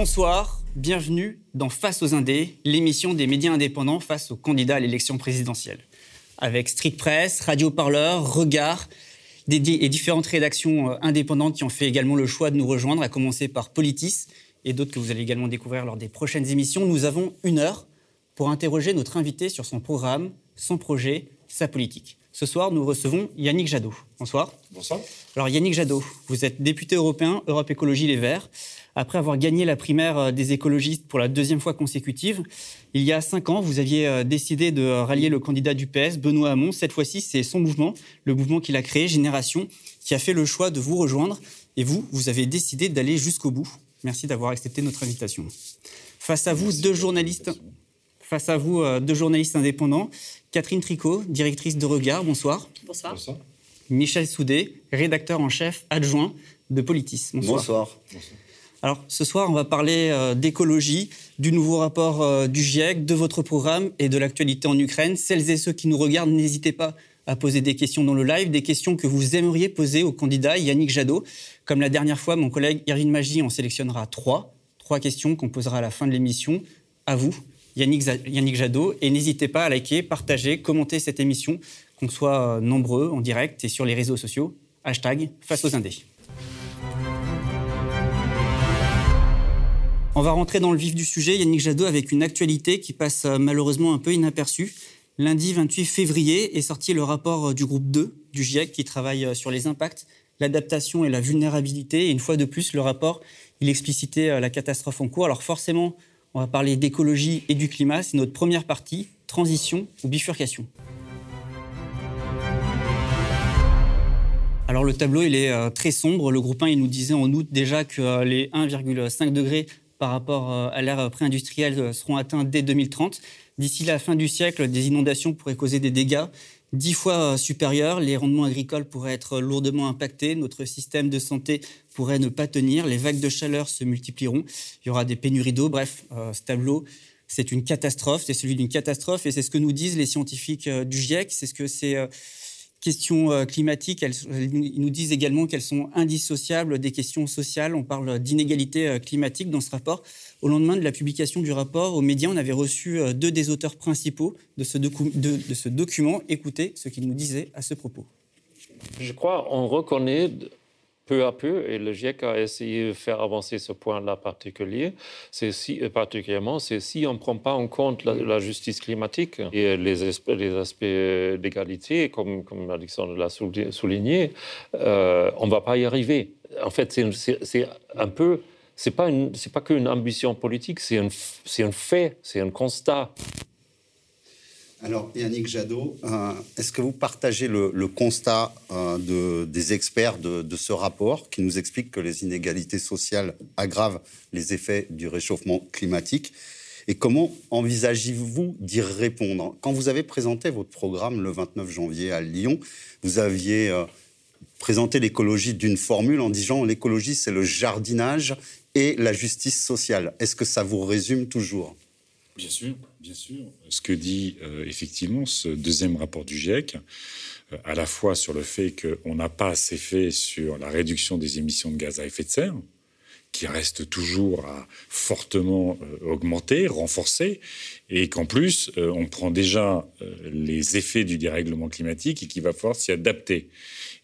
Bonsoir, bienvenue dans Face aux Indés, l'émission des médias indépendants face aux candidats à l'élection présidentielle. Avec Street Press, Radio Parleur, Regard et différentes rédactions euh, indépendantes qui ont fait également le choix de nous rejoindre, à commencer par Politis et d'autres que vous allez également découvrir lors des prochaines émissions. Nous avons une heure pour interroger notre invité sur son programme, son projet, sa politique. Ce soir, nous recevons Yannick Jadot. Bonsoir. Bonsoir. Alors Yannick Jadot, vous êtes député européen Europe Écologie Les Verts. Après avoir gagné la primaire euh, des écologistes pour la deuxième fois consécutive, il y a cinq ans, vous aviez euh, décidé de rallier le candidat du PS, Benoît Hamon. Cette fois-ci, c'est son mouvement, le mouvement qu'il a créé, Génération, qui a fait le choix de vous rejoindre. Et vous, vous avez décidé d'aller jusqu'au bout. Merci d'avoir accepté notre invitation. Face à vous, deux journalistes face à vous euh, deux journalistes indépendants. Catherine Tricot, directrice de Regard, bonsoir. Bonsoir. Michel Soudé, rédacteur en chef adjoint de Politis. Bonsoir. Alors ce soir, on va parler euh, d'écologie, du nouveau rapport euh, du GIEC, de votre programme et de l'actualité en Ukraine. Celles et ceux qui nous regardent, n'hésitez pas à poser des questions dans le live, des questions que vous aimeriez poser au candidat Yannick Jadot. Comme la dernière fois, mon collègue Irvine Magie en sélectionnera trois. Trois questions qu'on posera à la fin de l'émission. À vous, Yannick, Jadot. Et n'hésitez pas à liker, partager, commenter cette émission, qu'on soit euh, nombreux en direct et sur les réseaux sociaux. Hashtag face aux indés. On va rentrer dans le vif du sujet, Yannick Jadot, avec une actualité qui passe euh, malheureusement un peu inaperçue. Lundi 28 février est sorti le rapport euh, du groupe 2 du GIEC qui travaille sur les impacts, l'adaptation et la vulnérabilité. Une fois de plus, le rapport, il explicitait la catastrophe en cours. Alors forcément, on va parler d'écologie et du climat. C'est notre première partie, transition ou bifurcation. Alors le tableau, il est euh, très sombre. Le groupe 1, il nous disait en août déjà que euh, les 1,5 degrés par rapport euh, à l'ère pré-industrielle seront atteints dès 2030. D'ici la fin du siècle, des inondations pourraient causer des dégâts dix fois supérieurs. Les rendements agricoles pourraient être lourdement impactés. Notre système de santé pourrait ne pas tenir. Les vagues de chaleur se multiplieront. Il y aura des pénuries d'eau. Bref, euh, ce tableau, c'est une catastrophe. C'est celui d'une catastrophe. Et c'est ce que nous disent les scientifiques euh, du GIEC. C'est ce que ces euh, questions climatiques, ils nous disent également qu'elles sont indissociables des questions sociales. On parle d'inégalité climatique dans ce rapport. Au lendemain de la publication du rapport, aux médias, on avait reçu euh, deux des auteurs principaux de ce, document. Écoutez ce qu'ils nous disaient à ce propos. Je crois qu'on reconnaît peu à peu, et le GIEC a essayé de faire avancer ce point-là particulier, si, euh, particulièrement, c'est si on ne prend pas en compte la, justice climatique et les, aspects, les aspects d'égalité, comme, comme Alexandre l'a souligné, euh, on ne va pas y arriver. En fait, c'est un peu c'est pas pas qu'une ambition politique, c'est un, c'est un fait, c'est un constat. Alors, Yannick Jadot, euh, est-ce que vous partagez le, constat euh, de, des experts de, de, ce rapport qui nous explique que les inégalités sociales aggravent les effets du réchauffement climatique? Et comment envisagez-vous d'y répondre? Quand vous avez présenté votre programme le 29 janvier à Lyon, vous aviez euh, présenté l'écologie d'une formule en disant l'écologie, c'est le jardinage et la justice sociale. Est-ce que ça vous résume toujours? Bien sûr, bien sûr. Ce que dit euh, effectivement ce deuxième rapport du GIEC, euh, à la fois sur le fait qu'on n'a pas assez fait sur la réduction des émissions de gaz à effet de serre, qui reste toujours à fortement euh, augmenter, renforcer, et qu'en plus, on prend déjà les effets du dérèglement climatique et qu'il va falloir s'y adapter.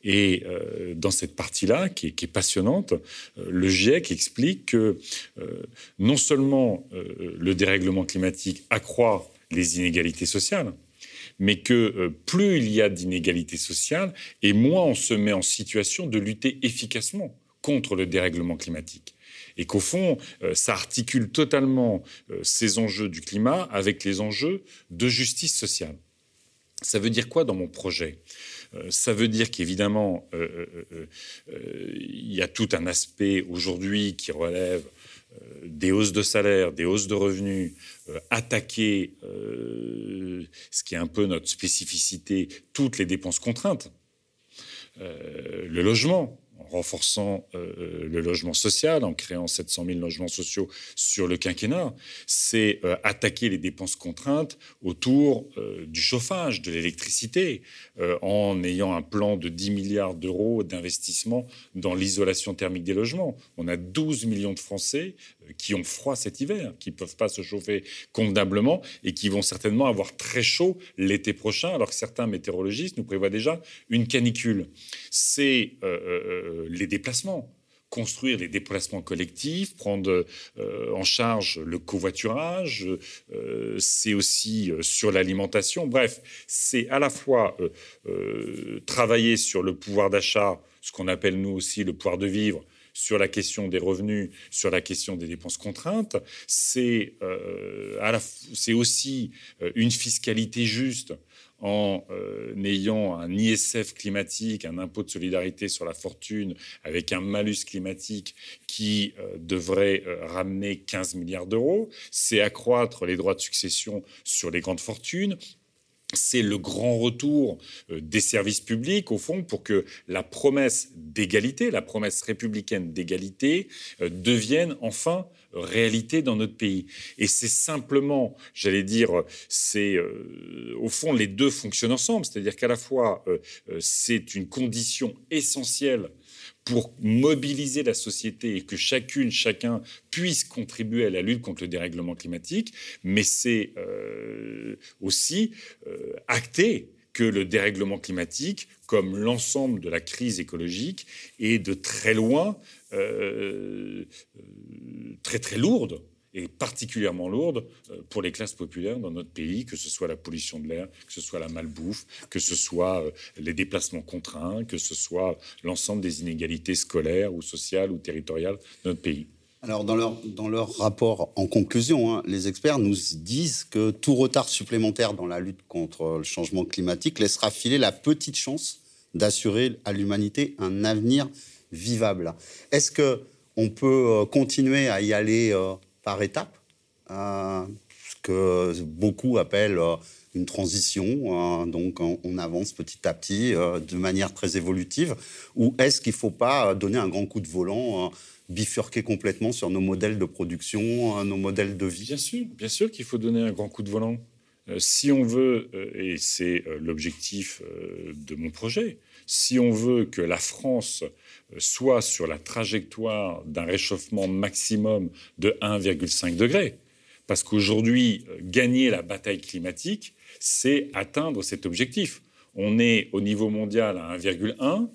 Et dans cette partie-là, qui, est passionnante, le GIEC explique que non seulement le dérèglement climatique accroît les inégalités sociales, mais que plus il y a d'inégalités sociales, et moins on se met en situation de lutter efficacement contre le dérèglement climatique et qu'au fond, euh, ça articule totalement euh, ces enjeux du climat avec les enjeux de justice sociale. Ça veut dire quoi dans mon projet? euh, ça veut dire qu'évidemment, il y a tout un aspect aujourd'hui qui relève des hausses de salaire, des hausses de revenus, attaquer ce qui est un peu notre spécificité, toutes les dépenses contraintes. le logement, en renforçant euh, euh, le logement social, en créant 700 000 logements sociaux sur le quinquennat, c'est euh, attaquer les dépenses contraintes autour du chauffage, de l'électricité, en ayant un plan de 10 milliards d'euros d'investissement dans l'isolation thermique des logements. On a 12 millions de Français qui ont froid cet hiver, qui ne peuvent pas se chauffer convenablement et qui vont certainement avoir très chaud l'été prochain, alors que certains météorologistes nous prévoient déjà une canicule. C'est euh, euh, les déplacements construire les déplacements collectifs, prendre euh, en charge le covoiturage, c'est aussi sur l'alimentation. Bref, c'est à la fois travailler sur le pouvoir d'achat, ce qu'on appelle nous aussi le pouvoir de vivre, sur la question des revenus, sur la question des dépenses contraintes. C'est euh, aussi euh, une fiscalité juste en euh, ayant un ISF climatique, un impôt de solidarité sur la fortune, avec un malus climatique qui devrait ramener 15 milliards d'euros. C'est accroître les droits de succession sur les grandes fortunes c'est le grand retour euh, des services publics, au fond, pour que la promesse d'égalité, la promesse républicaine d'égalité, euh, devienne enfin réalité dans notre pays. Et c'est simplement, j'allais dire, c'est euh, au fond les deux fonctionnent ensemble, c'est-à-dire qu'à la fois c'est une condition essentielle pour mobiliser la société et que chacune, chacun puisse contribuer à la lutte contre le dérèglement climatique, mais c'est euh, aussi euh, acter que le dérèglement climatique, comme l'ensemble de la crise écologique, est de très loin euh, très très lourde est particulièrement lourde euh, pour les classes populaires dans notre pays, que ce soit la pollution de l'air, que ce soit la malbouffe, que ce soit euh, les déplacements contraints, que ce soit l'ensemble des inégalités scolaires ou sociales ou territoriales de notre pays. Alors, dans leur, dans leur rapport en conclusion, hein, les experts nous disent que tout retard supplémentaire dans la lutte contre le changement climatique laissera filer la petite chance d'assurer à l'humanité un avenir vivable. Est-ce que on peut euh, continuer à y aller par étapes, euh, ce que beaucoup appellent euh, une transition. Euh, donc, on, avance petit à petit de manière très évolutive. Ou est-ce qu'il ne faut pas donner un grand coup de volant bifurquer complètement sur nos modèles de production, nos modèles de vie? Bien sûr, bien sûr qu'il faut donner un grand coup de volant. si on veut, et c'est l'objectif de mon projet, si on veut que la France soit sur la trajectoire d'un réchauffement maximum de 1,5 degré. Parce qu'aujourd'hui, gagner la bataille climatique, c'est atteindre cet objectif. On est au niveau mondial à 1,1,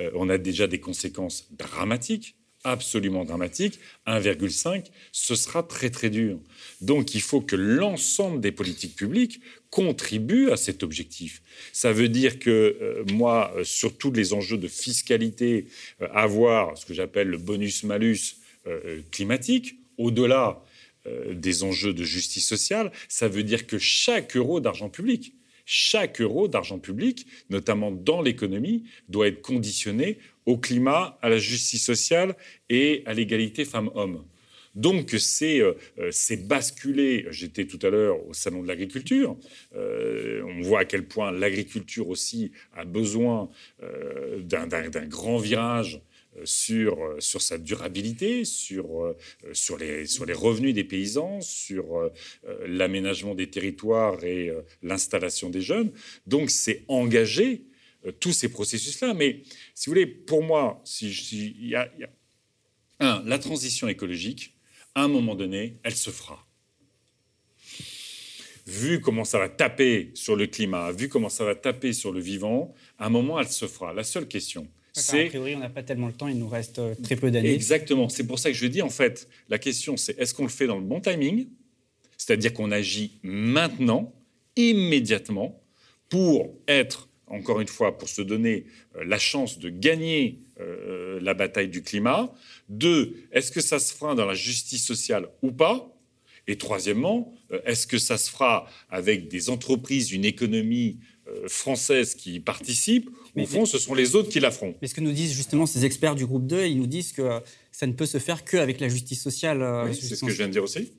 euh, on a déjà des conséquences dramatiques absolument dramatique, 1,5, ce sera très très dur. Donc il faut que l'ensemble des politiques publiques contribuent à cet objectif. Ça veut dire que euh, moi, euh, sur tous les enjeux de fiscalité, euh, avoir ce que j'appelle le bonus-malus climatique, au-delà des enjeux de justice sociale, ça veut dire que chaque euro d'argent public, chaque euro d'argent public, notamment dans l'économie, doit être conditionné au climat, à la justice sociale et à l'égalité femmes-hommes. Donc c'est euh, basculer. J'étais tout à l'heure au salon de l'agriculture. Euh, on voit à quel point l'agriculture aussi a besoin euh, d'un grand virage sur, sa durabilité, sur, sur, les, sur les revenus des paysans, sur l'aménagement des territoires et l'installation des jeunes. Donc c'est engager tous ces processus-là. Mais si vous voulez, pour moi, si, y, a, un, la transition écologique, à un moment donné, elle se fera. Vu comment ça va taper sur le climat, vu comment ça va taper sur le vivant, à un moment, elle se fera. La seule question, c'est... A priori, on n'a pas tellement le temps, il nous reste euh, très peu d'années. Exactement, c'est pour ça que je dis, en fait, la question, c'est est-ce qu'on le fait dans le bon timing? C'est-à-dire qu'on agit maintenant, immédiatement, pour être encore une fois, pour se donner euh, la chance de gagner euh, la bataille du climat. Deux, est-ce que ça se fera dans la justice sociale ou pas? Et troisièmement, euh, est-ce que ça se fera avec des entreprises, une économie française qui y participent mais, Au fond, ce sont les autres qui la feront. Mais ce que nous disent justement ces experts du groupe 2, ils nous disent que ça ne peut se faire qu'avec la justice sociale. c'est ce que je viens de dire aussi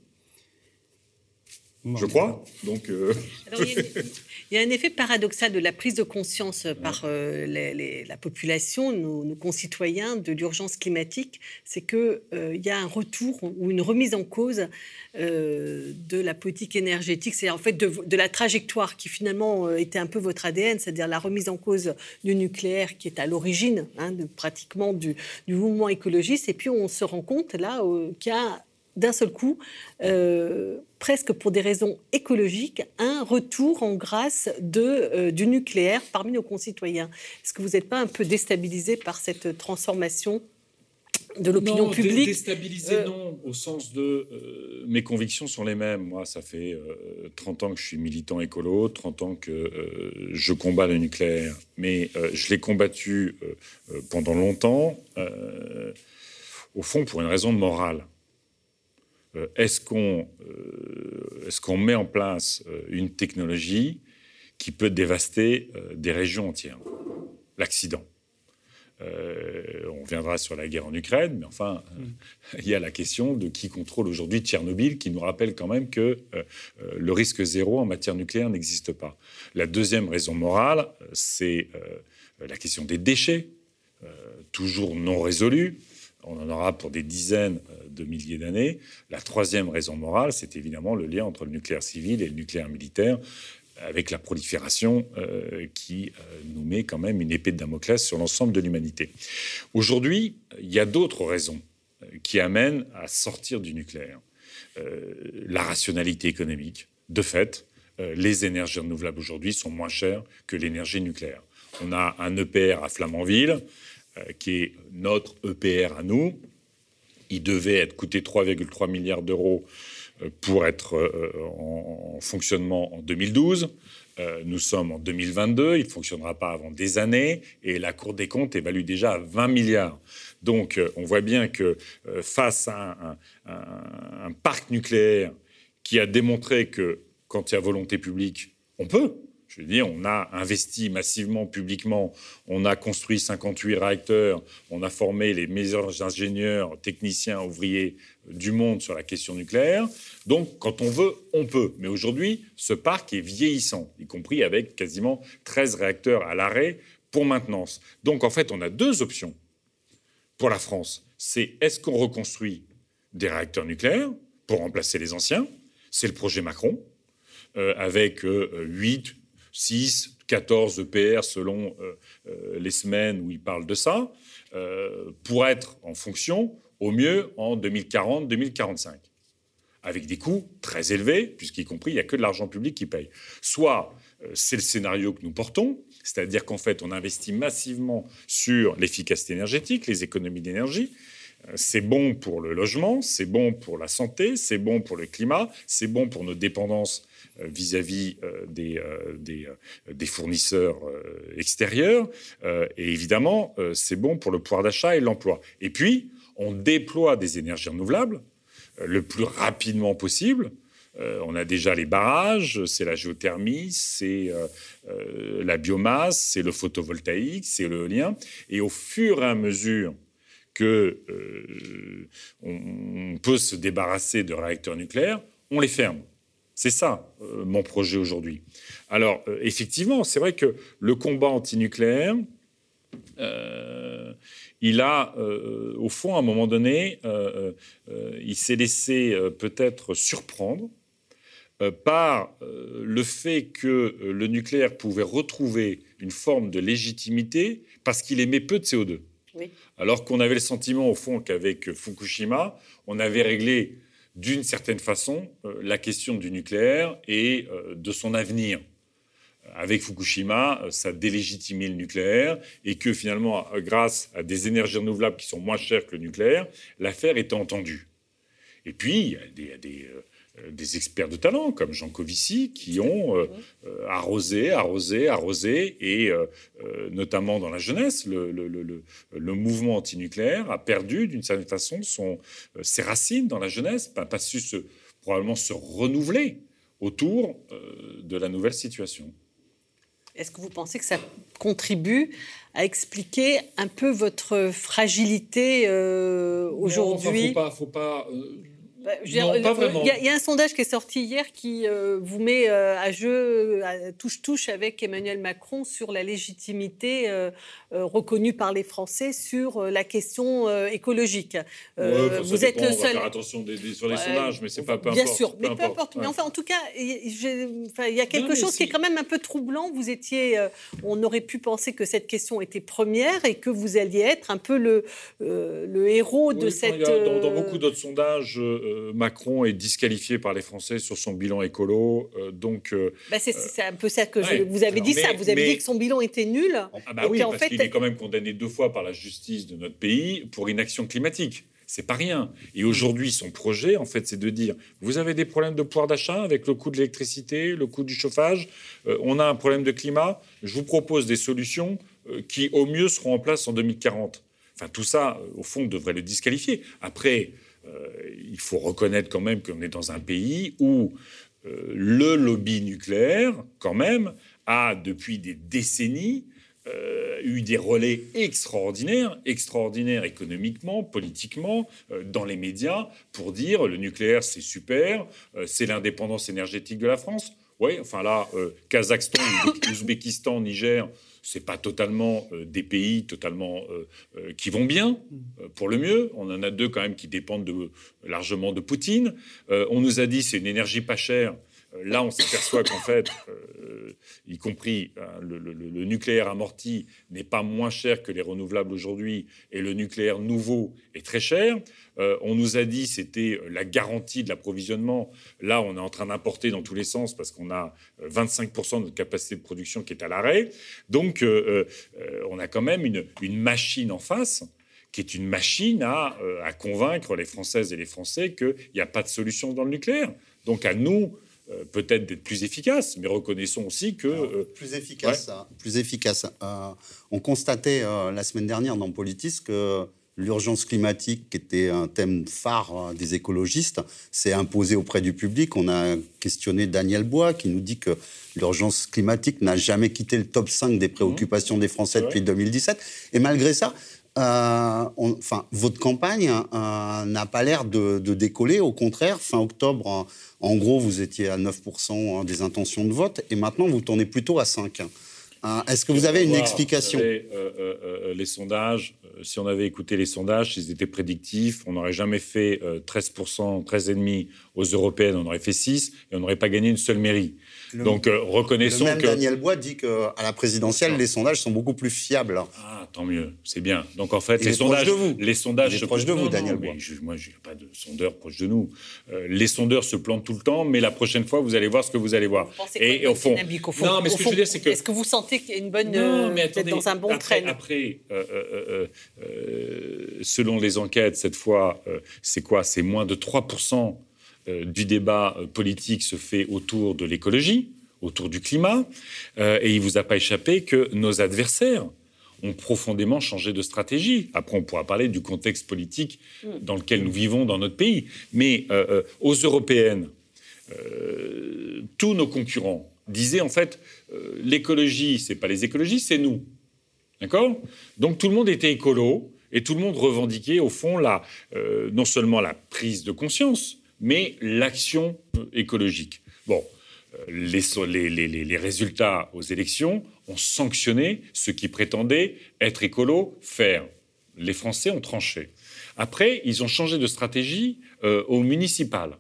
je crois. Donc, euh, il, y a, un effet paradoxal de la prise de conscience par euh, la population, nos, concitoyens, de l'urgence climatique, c'est qu'il euh, il y a un retour ou une remise en cause de la politique énergétique, c'est en fait de, la trajectoire qui finalement était un peu votre ADN, c'est-à-dire la remise en cause du nucléaire qui est à l'origine hein, de pratiquement du, du, mouvement écologiste. Et puis on se rend compte là qu'il y a d'un seul coup, euh, presque pour des raisons écologiques, un retour en grâce de, euh, du nucléaire parmi nos concitoyens. Est-ce que vous n'êtes pas un peu déstabilisé par cette transformation de l'opinion publique Déstabilisé, euh, non, au sens de mes convictions sont les mêmes. Moi, ça fait 30 ans que je suis militant écolo, 30 ans que je combats le nucléaire, mais je l'ai combattu pendant longtemps, au fond, pour une raison morale. Euh, est-ce qu'on euh, est met en place euh, une technologie qui peut dévaster des régions entières? L'accident. on viendra sur la guerre en Ukraine, mais enfin, il y a la question de qui contrôle aujourd'hui Tchernobyl, qui nous rappelle quand même que le risque zéro en matière nucléaire n'existe pas. La deuxième raison morale, c'est la question des déchets, toujours non résolus. On en aura pour des dizaines de milliers d'années. La troisième raison morale, c'est évidemment le lien entre le nucléaire civil et le nucléaire militaire, avec la prolifération euh, qui euh, nous met quand même une épée de Damoclès sur l'ensemble de l'humanité. Aujourd'hui, il y a d'autres raisons euh, qui amènent à sortir du nucléaire. la rationalité économique. De fait, les énergies renouvelables aujourd'hui sont moins chères que l'énergie nucléaire. On a un EPR à Flamanville, qui est notre EPR à nous, il devait être coûté 3,3 milliards d'euros euh, pour être euh, en, fonctionnement en 2012. Euh, nous sommes en 2022, il ne fonctionnera pas avant des années, et la Cour des comptes évalue déjà à 20 milliards. Donc on voit bien que face à un, parc nucléaire qui a démontré que quand il y a volonté publique, on peut, je veux on a investi massivement publiquement, on a construit 58 réacteurs, on a formé les meilleurs ingénieurs, techniciens, ouvriers du monde sur la question nucléaire. Donc, quand on veut, on peut. Mais aujourd'hui, ce parc est vieillissant, y compris avec quasiment 13 réacteurs à l'arrêt pour maintenance. Donc, en fait, on a deux options pour la France. C'est est-ce qu'on reconstruit des réacteurs nucléaires pour remplacer les anciens? C'est le projet Macron. Euh, avec 8, euh, 6, 14 EPR selon euh, euh, les semaines où il parle de ça, euh, pour être en fonction au mieux en 2040-2045 avec des coûts très élevés, puisqu'y compris, il n'y a que de l'argent public qui paye. Soit c'est le scénario que nous portons, c'est-à-dire qu'en fait, on investit massivement sur l'efficacité énergétique, les économies d'énergie. C'est bon pour le logement, c'est bon pour la santé, c'est bon pour le climat, c'est bon pour nos dépendances vis-à-vis euh, des, euh, des, fournisseurs extérieurs. Et évidemment, c'est bon pour le pouvoir d'achat et l'emploi. Et puis, on déploie des énergies renouvelables le plus rapidement possible. on a déjà les barrages, c'est la géothermie, c'est la biomasse, c'est le photovoltaïque, c'est l'éolien. Et au fur et à mesure que on peut se débarrasser de réacteurs nucléaires, on les ferme. C'est ça euh, mon projet aujourd'hui. Alors, euh, effectivement, c'est vrai que le combat antinucléaire, euh, il a, au fond, à un moment donné, il s'est laissé peut-être surprendre par le fait que le nucléaire pouvait retrouver une forme de légitimité parce qu'il émet peu de CO2. Alors qu'on avait le sentiment, au fond, qu'avec Fukushima, on avait réglé d'une certaine façon euh, la question du nucléaire et euh, de son avenir. Avec Fukushima, euh, ça délégitimait le nucléaire et que finalement, grâce à des énergies renouvelables qui sont moins chères que le nucléaire, l'affaire était entendue. Et puis, il y a des, euh, des experts de talent comme Jean Covici qui ont euh, euh, arrosé, arrosé, arrosé, et notamment dans la jeunesse, le, le, le, le mouvement antinucléaire a perdu d'une certaine façon son, ses racines dans la jeunesse, pas, pas su se, probablement se renouveler autour de la nouvelle situation. Est-ce que vous pensez que ça contribue à expliquer un peu votre fragilité aujourd'hui Il ne faut pas, bah, il y, a un sondage qui est sorti hier qui euh, vous met euh, à jeu, touche-touche avec Emmanuel Macron sur la légitimité euh, reconnue par les Français sur la question écologique. vous êtes le seul. On va faire attention des, sur les sondages, mais c'est pas peu Bien sûr, mais peu importe. Mais enfin, en tout cas, il y a quelque chose qui est quand même un peu troublant. Vous étiez, on aurait pu penser que cette question était première et que vous alliez être un peu le, le héros de cette. dans, beaucoup d'autres sondages Macron est disqualifié par les Français sur son bilan écolo. donc, bah, c'est un peu ça que je, vous avez dit ça. Vous avez dit que son bilan était nul. Ah bah oui, parce qu'il est quand même condamné deux fois par la justice de notre pays pour inaction climatique. C'est pas rien. Et aujourd'hui, son projet, en fait, c'est de dire vous avez des problèmes de pouvoir d'achat avec le coût de l'électricité, le coût du chauffage, euh, on a un problème de climat, je vous propose des solutions euh, qui, au mieux, seront en place en 2040. Enfin, tout ça, euh, au fond, devrait le disqualifier. Après, il faut reconnaître quand même qu'on est dans un pays où le lobby nucléaire, quand même, a, depuis des décennies, euh, eu des relais extraordinaires, extraordinaires économiquement, politiquement, euh, dans les médias, pour dire le nucléaire c'est super, euh, c'est l'indépendance énergétique de la France. Oui, enfin là, Kazakhstan, Ouzbékistan, Niger, c'est pas totalement des pays totalement qui vont bien, pour le mieux. On en a deux quand même qui dépendent de, largement de Poutine. on nous a dit c'est une énergie pas chère. Là, on s'aperçoit qu'en fait, euh, y compris hein, le, nucléaire amorti n'est pas moins cher que les renouvelables aujourd'hui, et le nucléaire nouveau est très cher. Euh, on nous a dit c'était la garantie de l'approvisionnement. Là, on est en train d'importer dans tous les sens parce qu'on a 25% de notre capacité de production qui est à l'arrêt. Donc, euh, on a quand même une, machine en face qui est une machine à convaincre les Françaises et les Français qu'il n'y a pas de solution dans le nucléaire. Donc à nous, euh, peut-être d'être plus efficace, mais reconnaissons aussi que... Euh, plus efficace, hein. plus efficace. Euh, on constatait la semaine dernière dans Politis que l'urgence climatique, qui était un thème phare des écologistes, s'est imposée auprès du public. On a questionné Daniel Bois, qui nous dit que l'urgence climatique n'a jamais quitté le top 5 des préoccupations des Français depuis 2017. Et malgré ça, enfin, votre campagne n'a pas l'air de, décoller. Au contraire, fin octobre, en gros, vous étiez à 9% hein, des intentions de vote et maintenant, vous tournez plutôt à 5%. Hein, est-ce que vous avez une explication? Euh, euh, euh, Les sondages, si on avait écouté les sondages, s'ils étaient prédictifs, on n'aurait jamais fait 13%, 13,5% aux européennes, on aurait fait 6 et on n'aurait pas gagné une seule mairie. Donc reconnaissons le même que Daniel Bois dit qu'à la présidentielle, les sondages sont beaucoup plus fiables. Ah, tant mieux, c'est bien. Donc en fait, les sondages, de vous. les sondages, il est proche de vous, Daniel Bois. moi, je n'ai pas de sondeur proche de nous. les sondeurs se plantent tout le temps, mais la prochaine fois, vous allez voir ce que vous allez voir. et, au fond, non, mais ce que je veux dire, c'est que est-ce que vous sentez qu'il y a une bonne, non, mais attendez, dans un bon après, train Après, euh, selon les enquêtes, cette fois, euh, c'est quoi? C'est moins de 3% euh, du débat politique se fait autour de l'écologie, autour du climat. et il ne vous a pas échappé que nos adversaires ont profondément changé de stratégie. Après, on pourra parler du contexte politique dans lequel nous vivons dans notre pays. Mais aux européennes, tous nos concurrents disaient en fait, l'écologie, c'est pas les écologistes, c'est nous. D'accord? Donc tout le monde était écolo et tout le monde revendiquait au fond la, euh, non seulement la prise de conscience, mais l'action euh, écologique. Bon, euh, les, résultats aux élections ont sanctionné ceux qui prétendaient être écolo, faire. Les Français ont tranché. Après, ils ont changé de stratégie au municipal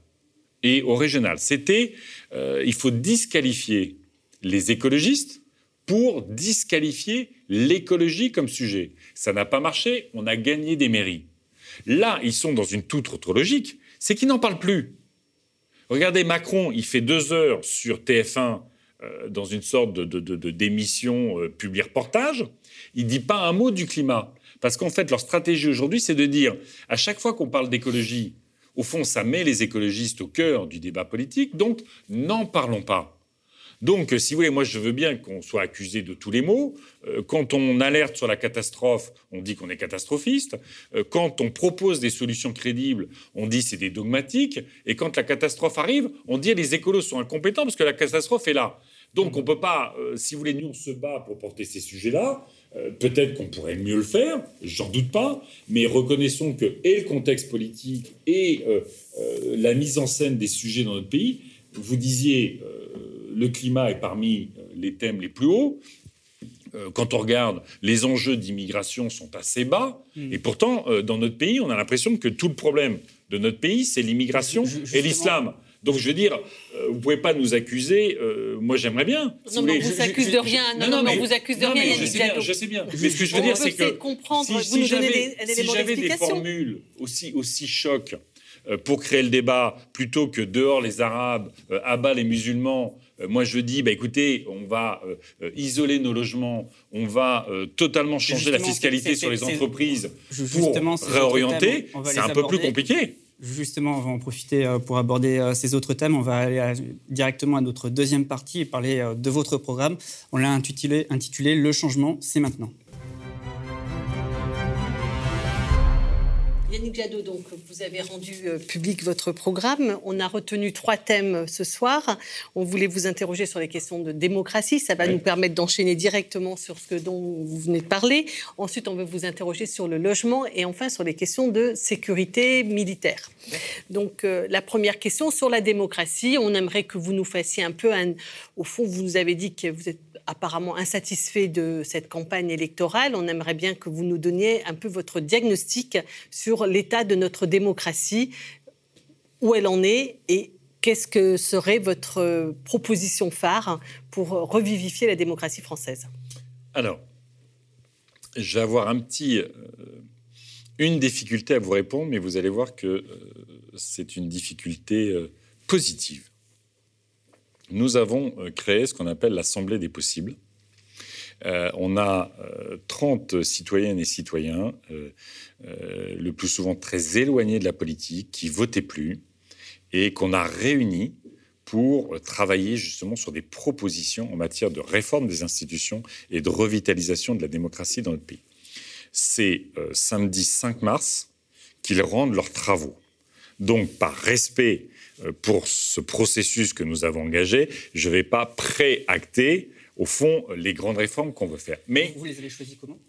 et au régional. C'était, il faut disqualifier les écologistes pour disqualifier l'écologie comme sujet. Ça n'a pas marché, on a gagné des mairies. Là, ils sont dans une toute autre logique, c'est qu'ils n'en parlent plus. Regardez, Macron, il fait deux heures sur TF1 euh, dans une sorte de, d'émission euh, public reportage. Il dit pas un mot du climat. Parce qu'en fait, leur stratégie aujourd'hui, c'est de dire, à chaque fois qu'on parle d'écologie, au fond, ça met les écologistes au cœur du débat politique, donc n'en parlons pas. Donc, si vous voulez, moi, je veux bien qu'on soit accusé de tous les maux. Euh, quand on alerte sur la catastrophe, on dit qu'on est catastrophiste. Euh, quand on propose des solutions crédibles, on dit c'est des dogmatiques. Et quand la catastrophe arrive, on dit les écolos sont incompétents parce que la catastrophe est là. Donc, on ne peut pas, euh, si vous voulez, nous, on se bat pour porter ces sujets-là. Peut-être qu'on pourrait mieux le faire, j'en doute pas, mais reconnaissons que et le contexte politique et la mise en scène des sujets dans notre pays, vous disiez le climat est parmi euh, les thèmes les plus hauts. Euh, quand on regarde, les enjeux d'immigration sont assez bas. Hmm. Et pourtant, euh, dans notre pays, on a l'impression que tout le problème de notre pays, c'est l'immigration et l'islam. Donc, je veux dire, vous ne pouvez pas nous accuser. moi, j'aimerais bien. non, mais on vous accuse de rien. Non, non, on vous accuse de rien. je, sais bien, je sais bien. Mais ce que je veux dire, c'est que si, si j'avais des formules aussi, aussi chocs euh, pour créer le débat, plutôt que dehors les Arabes, euh, à bas les musulmans, euh, moi je dis, bah, écoutez, on va isoler nos logements, on va totalement changer la fiscalité sur les entreprises pour réorienter, c'est un peu plus compliqué. Justement, on va en profiter pour aborder ces autres thèmes. On va aller directement à notre deuxième partie et parler de votre programme. On l'a intitulé, intitulé Le changement, c'est maintenant. Yannick Jadot, donc, vous avez rendu euh, public votre programme. On a retenu trois thèmes euh, ce soir. On voulait vous interroger sur les questions de démocratie. Ça va nous permettre d'enchaîner directement sur ce dont vous venez de parler. Ensuite, on veut vous interroger sur le logement et enfin sur les questions de sécurité militaire. Donc, euh, la première question sur la démocratie. On aimerait que vous nous fassiez un peu un. Au fond, vous nous avez dit que vous êtes apparemment insatisfait de cette campagne électorale. On aimerait bien que vous nous donniez un peu votre diagnostic sur l'état de notre démocratie, où elle en est et qu'est-ce que serait votre proposition phare pour revivifier la démocratie française? Alors, je vais avoir un petit, euh, une difficulté à vous répondre, mais vous allez voir que euh, c'est une difficulté euh, positive nous avons créé ce qu'on appelle l'Assemblée des possibles. Euh, on a 30 euh, citoyennes et citoyens, le plus souvent très éloignés de la politique, qui votaient plus, et qu'on a réunis pour travailler justement sur des propositions en matière de réforme des institutions et de revitalisation de la démocratie dans notre pays. C'est samedi 5 mars qu'ils rendent leurs travaux. Donc, par respect euh, pour ce processus que nous avons engagé, je ne vais pas préacter, au fond, les grandes réformes qu'on veut faire. Mais vous les avez choisis comment?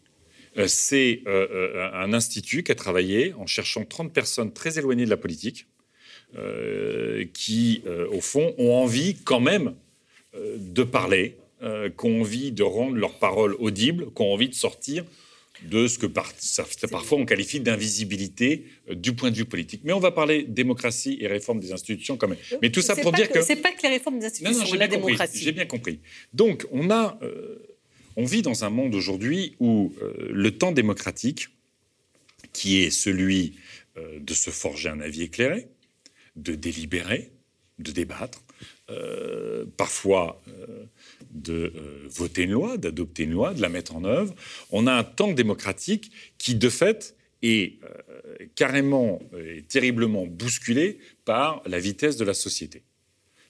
euh, c'est euh, un institut qui a travaillé en cherchant 30 personnes très éloignées de la politique, qui, au fond, ont envie quand même de parler, qui ont envie de rendre leurs paroles audibles, qui ont envie de sortir de ce que parfois on qualifie d'invisibilité euh, du point de vue politique. Mais on va parler démocratie et réforme des institutions quand même. Mais tout ça pour dire que... C'est pas que les réformes des institutions, non, la démocratie. J'ai bien compris. Donc on, a, euh, on vit dans un monde aujourd'hui où euh, le temps démocratique, qui est celui de se forger un avis éclairé, de délibérer, de débattre, parfois de euh, voter une loi, d'adopter une loi, de la mettre en œuvre. On a un temps démocratique qui, de fait, est euh, carrément et terriblement bousculé par la vitesse de la société.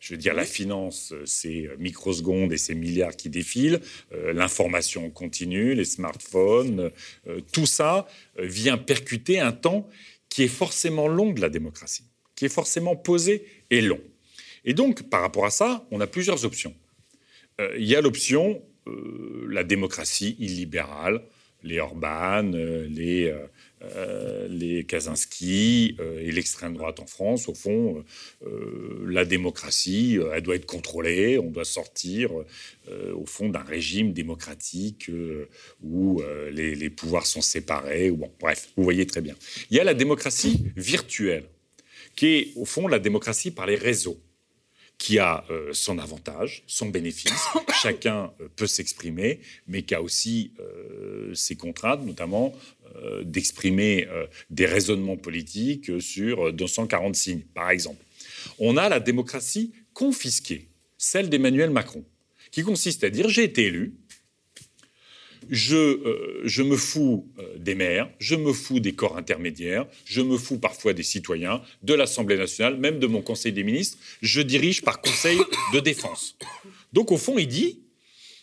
Je veux dire, la finance, c'est microsecondes et c'est milliards qui défilent, euh, l'information continue, les smartphones, tout ça vient percuter un temps qui est forcément long de la démocratie, qui est forcément posé et long. Et donc, par rapport à ça, on a plusieurs options. Euh, il y a l'option, euh, la démocratie illibérale, les Orban, euh, les, les Kaczynski et l'extrême droite en France. Au fond, la démocratie, elle doit être contrôlée, on doit sortir, au fond, d'un régime démocratique où les, les, pouvoirs sont séparés. Bref, vous voyez très bien. Il y a la démocratie virtuelle, qui est, au fond, la démocratie par les réseaux qui a euh, son avantage, son bénéfice. Chacun euh, peut s'exprimer, mais qui a aussi euh, ses contraintes, notamment d'exprimer des raisonnements politiques sur 240 signes, par exemple. On a la démocratie confisquée, celle d'Emmanuel Macron, qui consiste à dire j'ai été élu, euh, je, me fous euh, des maires, je me fous des corps intermédiaires, je me fous parfois des citoyens, de l'Assemblée nationale, même de mon Conseil des ministres. Je dirige par conseil de défense. Donc au fond, il dit,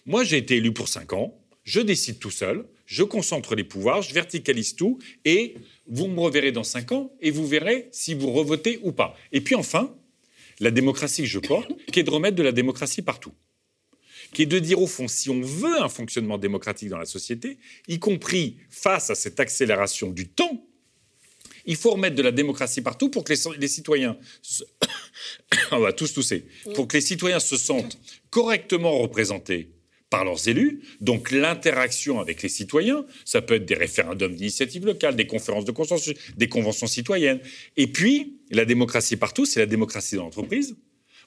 moi j'ai été élu pour cinq ans, je décide tout seul, je concentre les pouvoirs, je verticalise tout, et vous me reverrez dans cinq ans, et vous verrez si vous revotez ou pas. Et puis enfin, la démocratie que je porte, qui est de remettre de la démocratie partout qui est de dire au fond, si on veut un fonctionnement démocratique dans la société, y compris face à cette accélération du temps, il faut remettre de la démocratie partout pour que les, citoyens, on va tous tousser, pour que les citoyens se sentent correctement représentés par leurs élus. Donc l'interaction avec les citoyens, ça peut être des référendums d'initiative locale, des conférences de consensus, des conventions citoyennes. Et puis, la démocratie partout, c'est la démocratie dans l'entreprise.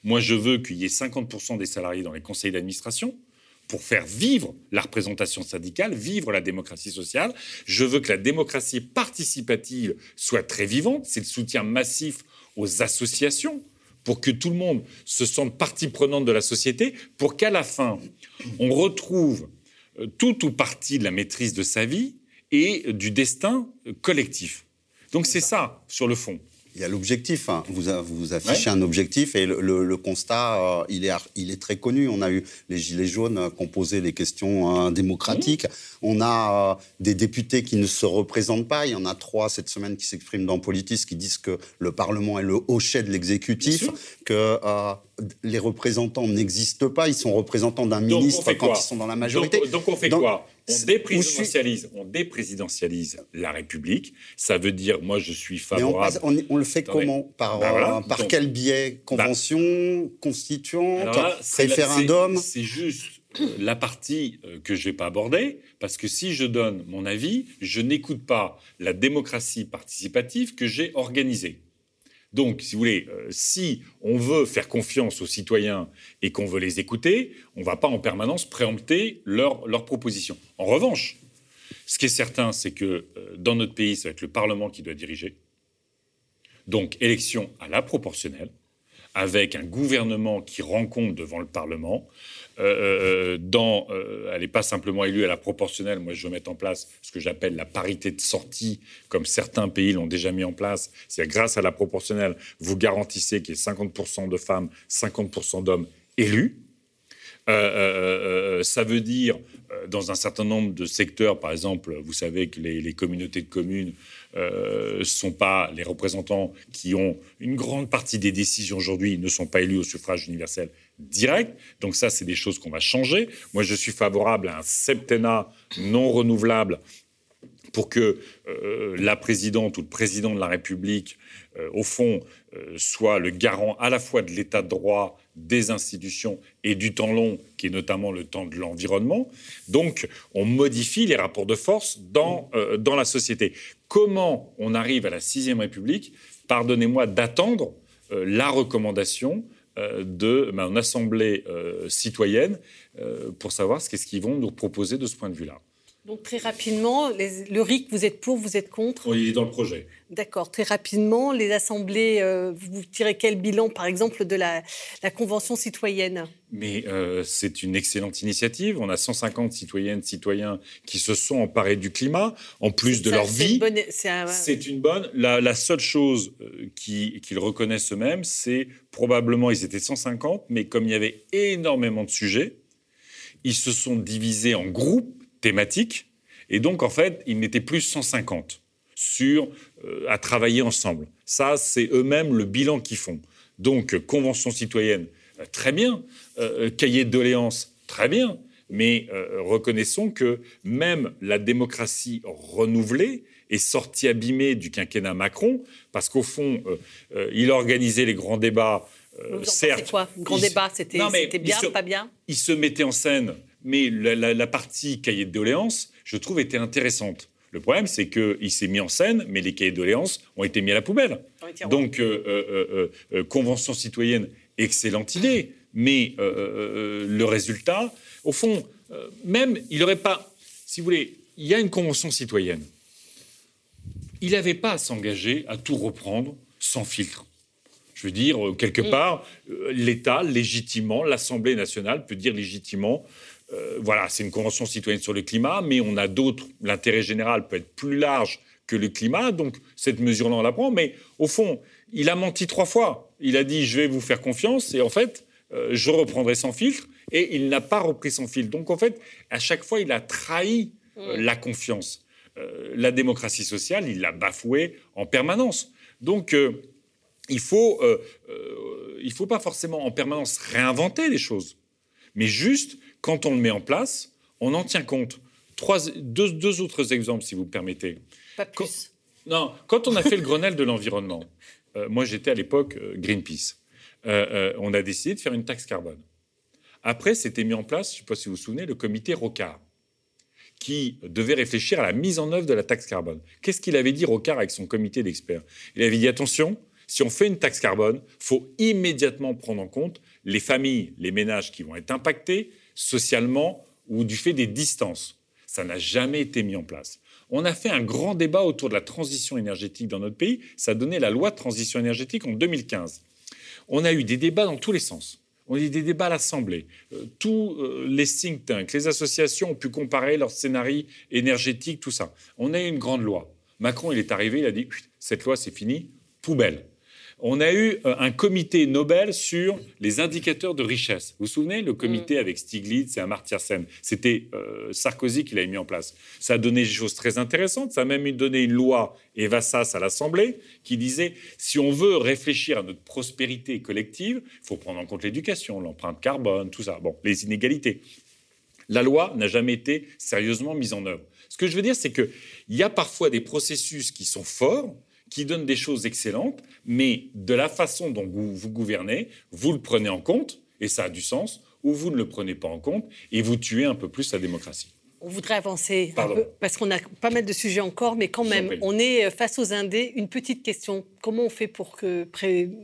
Moi, je veux qu'il y ait 50% des salariés dans les conseils d'administration pour faire vivre la représentation syndicale, vivre la démocratie sociale. Je veux que la démocratie participative soit très vivante. C'est le soutien massif aux associations pour que tout le monde se sente partie prenante de la société, pour qu'à la fin, on retrouve euh, tout ou partie de la maîtrise de sa vie et du destin collectif. Donc c'est ça, sur le fond. Il y a l'objectif. Hein. Vous, vous affichez un objectif et le, constat, euh, il, est, il est très connu. On a eu les Gilets jaunes qui ont posé les questions hein, démocratiques. On a euh, des députés qui ne se représentent pas. Il y en a trois cette semaine qui s'expriment dans Politis qui disent que le Parlement est le hochet de l'exécutif, que euh, les représentants n'existent pas. Ils sont représentants d'un ministre quand ils sont dans la majorité. Donc, on fait quoi? On déprésidentialise, on déprésidentialise la République. Ça veut dire, moi, je suis favorable. On, le fait comment? Par, ben par quel biais? Convention, bah, constituante, référendum? C'est juste euh, la partie euh, que je ne vais pas aborder, parce que si je donne mon avis, je n'écoute pas la démocratie participative que j'ai organisée. Donc, si vous voulez, euh, si on veut faire confiance aux citoyens et qu'on veut les écouter, on ne va pas en permanence préempter leurs propositions. En revanche, ce qui est certain, c'est que euh, dans notre pays, ça va être le Parlement qui doit diriger. Donc, élection à la proportionnelle, avec un gouvernement qui rencontre devant le Parlement, euh, euh, euh, elle n'est pas simplement élue à la proportionnelle. Moi, je veux mettre en place ce que j'appelle la parité de sortie, comme certains pays l'ont déjà mis en place. C'est grâce à la proportionnelle, vous garantissez qu'il y ait 50% de femmes, 50% d'hommes élus. ça veut dire, dans un certain nombre de secteurs, par exemple, vous savez que les communautés de communes ne sont pas les représentants qui ont une grande partie des décisions aujourd'hui, ne sont pas élus au suffrage universel direct. Donc ça, c'est des choses qu'on va changer. Moi, je suis favorable à un septennat non renouvelable pour que euh, la présidente ou le président de la République, euh, au fond, euh, soit le garant à la fois de l'état de droit, des institutions et du temps long, qui est notamment le temps de l'environnement. Donc, on modifie les rapports de force dans, dans la société. Comment on arrive à la sixième République? Pardonnez-moi d'attendre la recommandation de ma assemblée euh, citoyenne pour savoir ce qu'est-ce qu'ils vont nous proposer de ce point de vue-là. Donc très rapidement, le RIC, vous êtes pour, vous êtes contre? Oui, il est dans le projet. D'accord. Très rapidement, les assemblées, vous tirez quel bilan, par exemple, de la, Convention citoyenne? Mais c'est une excellente initiative. On a 150 citoyennes, citoyens qui se sont emparés du climat, en plus de leur vie. C'est une bonne. La, seule chose qu'ils reconnaissent eux-mêmes, c'est probablement, ils étaient 150, mais comme il y avait énormément de sujets, ils se sont divisés en groupes thématiques, et donc en fait, ils n'étaient plus 150 sur, euh, à travailler ensemble. Ça, c'est eux-mêmes le bilan qu'ils font. Donc, convention citoyenne, euh, très bien. Euh, cahier de doléances, très bien. Mais reconnaissons que même la démocratie renouvelée est sorti abîmé du quinquennat Macron, parce qu'au fond, il organisait les grands débats. Certes, quoi? Grand débat, c'était bien, pas bien? Il se mettait en scène, mais la, partie cahier de doléances, je trouve, était intéressante. Le problème, c'est qu'il s'est mis en scène, mais les cahiers de doléances ont été mis à la poubelle. Donc, convention citoyenne, excellente idée, mais le résultat, au fond, même, il n'aurait pas, si vous voulez, il y a une convention citoyenne il n'avait pas à s'engager à tout reprendre sans filtre. Je veux dire, euh, quelque mm. part, euh, l'État, légitimement, l'Assemblée nationale peut dire légitimement, euh, voilà, c'est une convention citoyenne sur le climat, mais on a d'autres, l'intérêt général peut être plus large que le climat, donc cette mesure-là, on la prend. Mais au fond, il a menti trois fois. Il a dit, je vais vous faire confiance, et en fait, je reprendrai sans filtre, et il n'a pas repris son filtre. Donc en fait, à chaque fois, il a trahi mm. la confiance. Euh, la démocratie sociale, il l'a bafouée en permanence. Donc, euh, il faut, euh, il faut pas forcément en permanence réinventer les choses, mais juste quand on le met en place, on en tient compte. Trois, deux, autres exemples, si vous permettez. Pas plus. Quand, non, quand on a fait le Grenelle de l'environnement, moi j'étais à l'époque Greenpeace, on a décidé de faire une taxe carbone. Après, c'était mis en place, je ne sais pas si vous vous souvenez, le comité ROCAR qui devait réfléchir à la mise en œuvre de la taxe carbone. Qu'est-ce qu'il avait dit Rocard avec son comité d'experts? Il avait dit attention, si on fait une taxe carbone, faut immédiatement prendre en compte les familles, les ménages qui vont être impactés socialement ou du fait des distances. Ça n'a jamais été mis en place. On a fait un grand débat autour de la transition énergétique dans notre pays. Ça a donné la loi de transition énergétique en 2015. On a eu des débats dans tous les sens. On a eu des débats à l'Assemblée. Euh, tous euh, les think tanks, les associations ont pu comparer leurs scénarios énergétiques, tout ça. On a eu une grande loi. Macron, il est arrivé, il a dit cette loi, c'est fini, poubelle on a eu euh, un comité Nobel sur les indicateurs de richesse. Vous vous souvenez, le comité mm. avec Stiglitz et Amartya Sen? C'était euh, Sarkozy qui l'avait mis en place. Ça a donné des choses très intéressantes. Ça a même donné une loi, Evassas, à l'Assemblée, qui disait si on veut réfléchir à notre prospérité collective, il faut prendre en compte l'éducation, l'empreinte carbone, tout ça. Bon, les inégalités. La loi n'a jamais été sérieusement mise en œuvre. Ce que je veux dire, c'est qu'il y a parfois des processus qui sont forts, qui donne des choses excellentes, mais de la façon dont vous, vous gouvernez, vous le prenez en compte, et ça a du sens, ou vous ne le prenez pas en compte, et vous tuez un peu plus la démocratie. On voudrait avancer un peu, parce qu'on a pas mal de sujets encore, mais quand même, on est face aux Indés. Une petite question comment on fait pour que,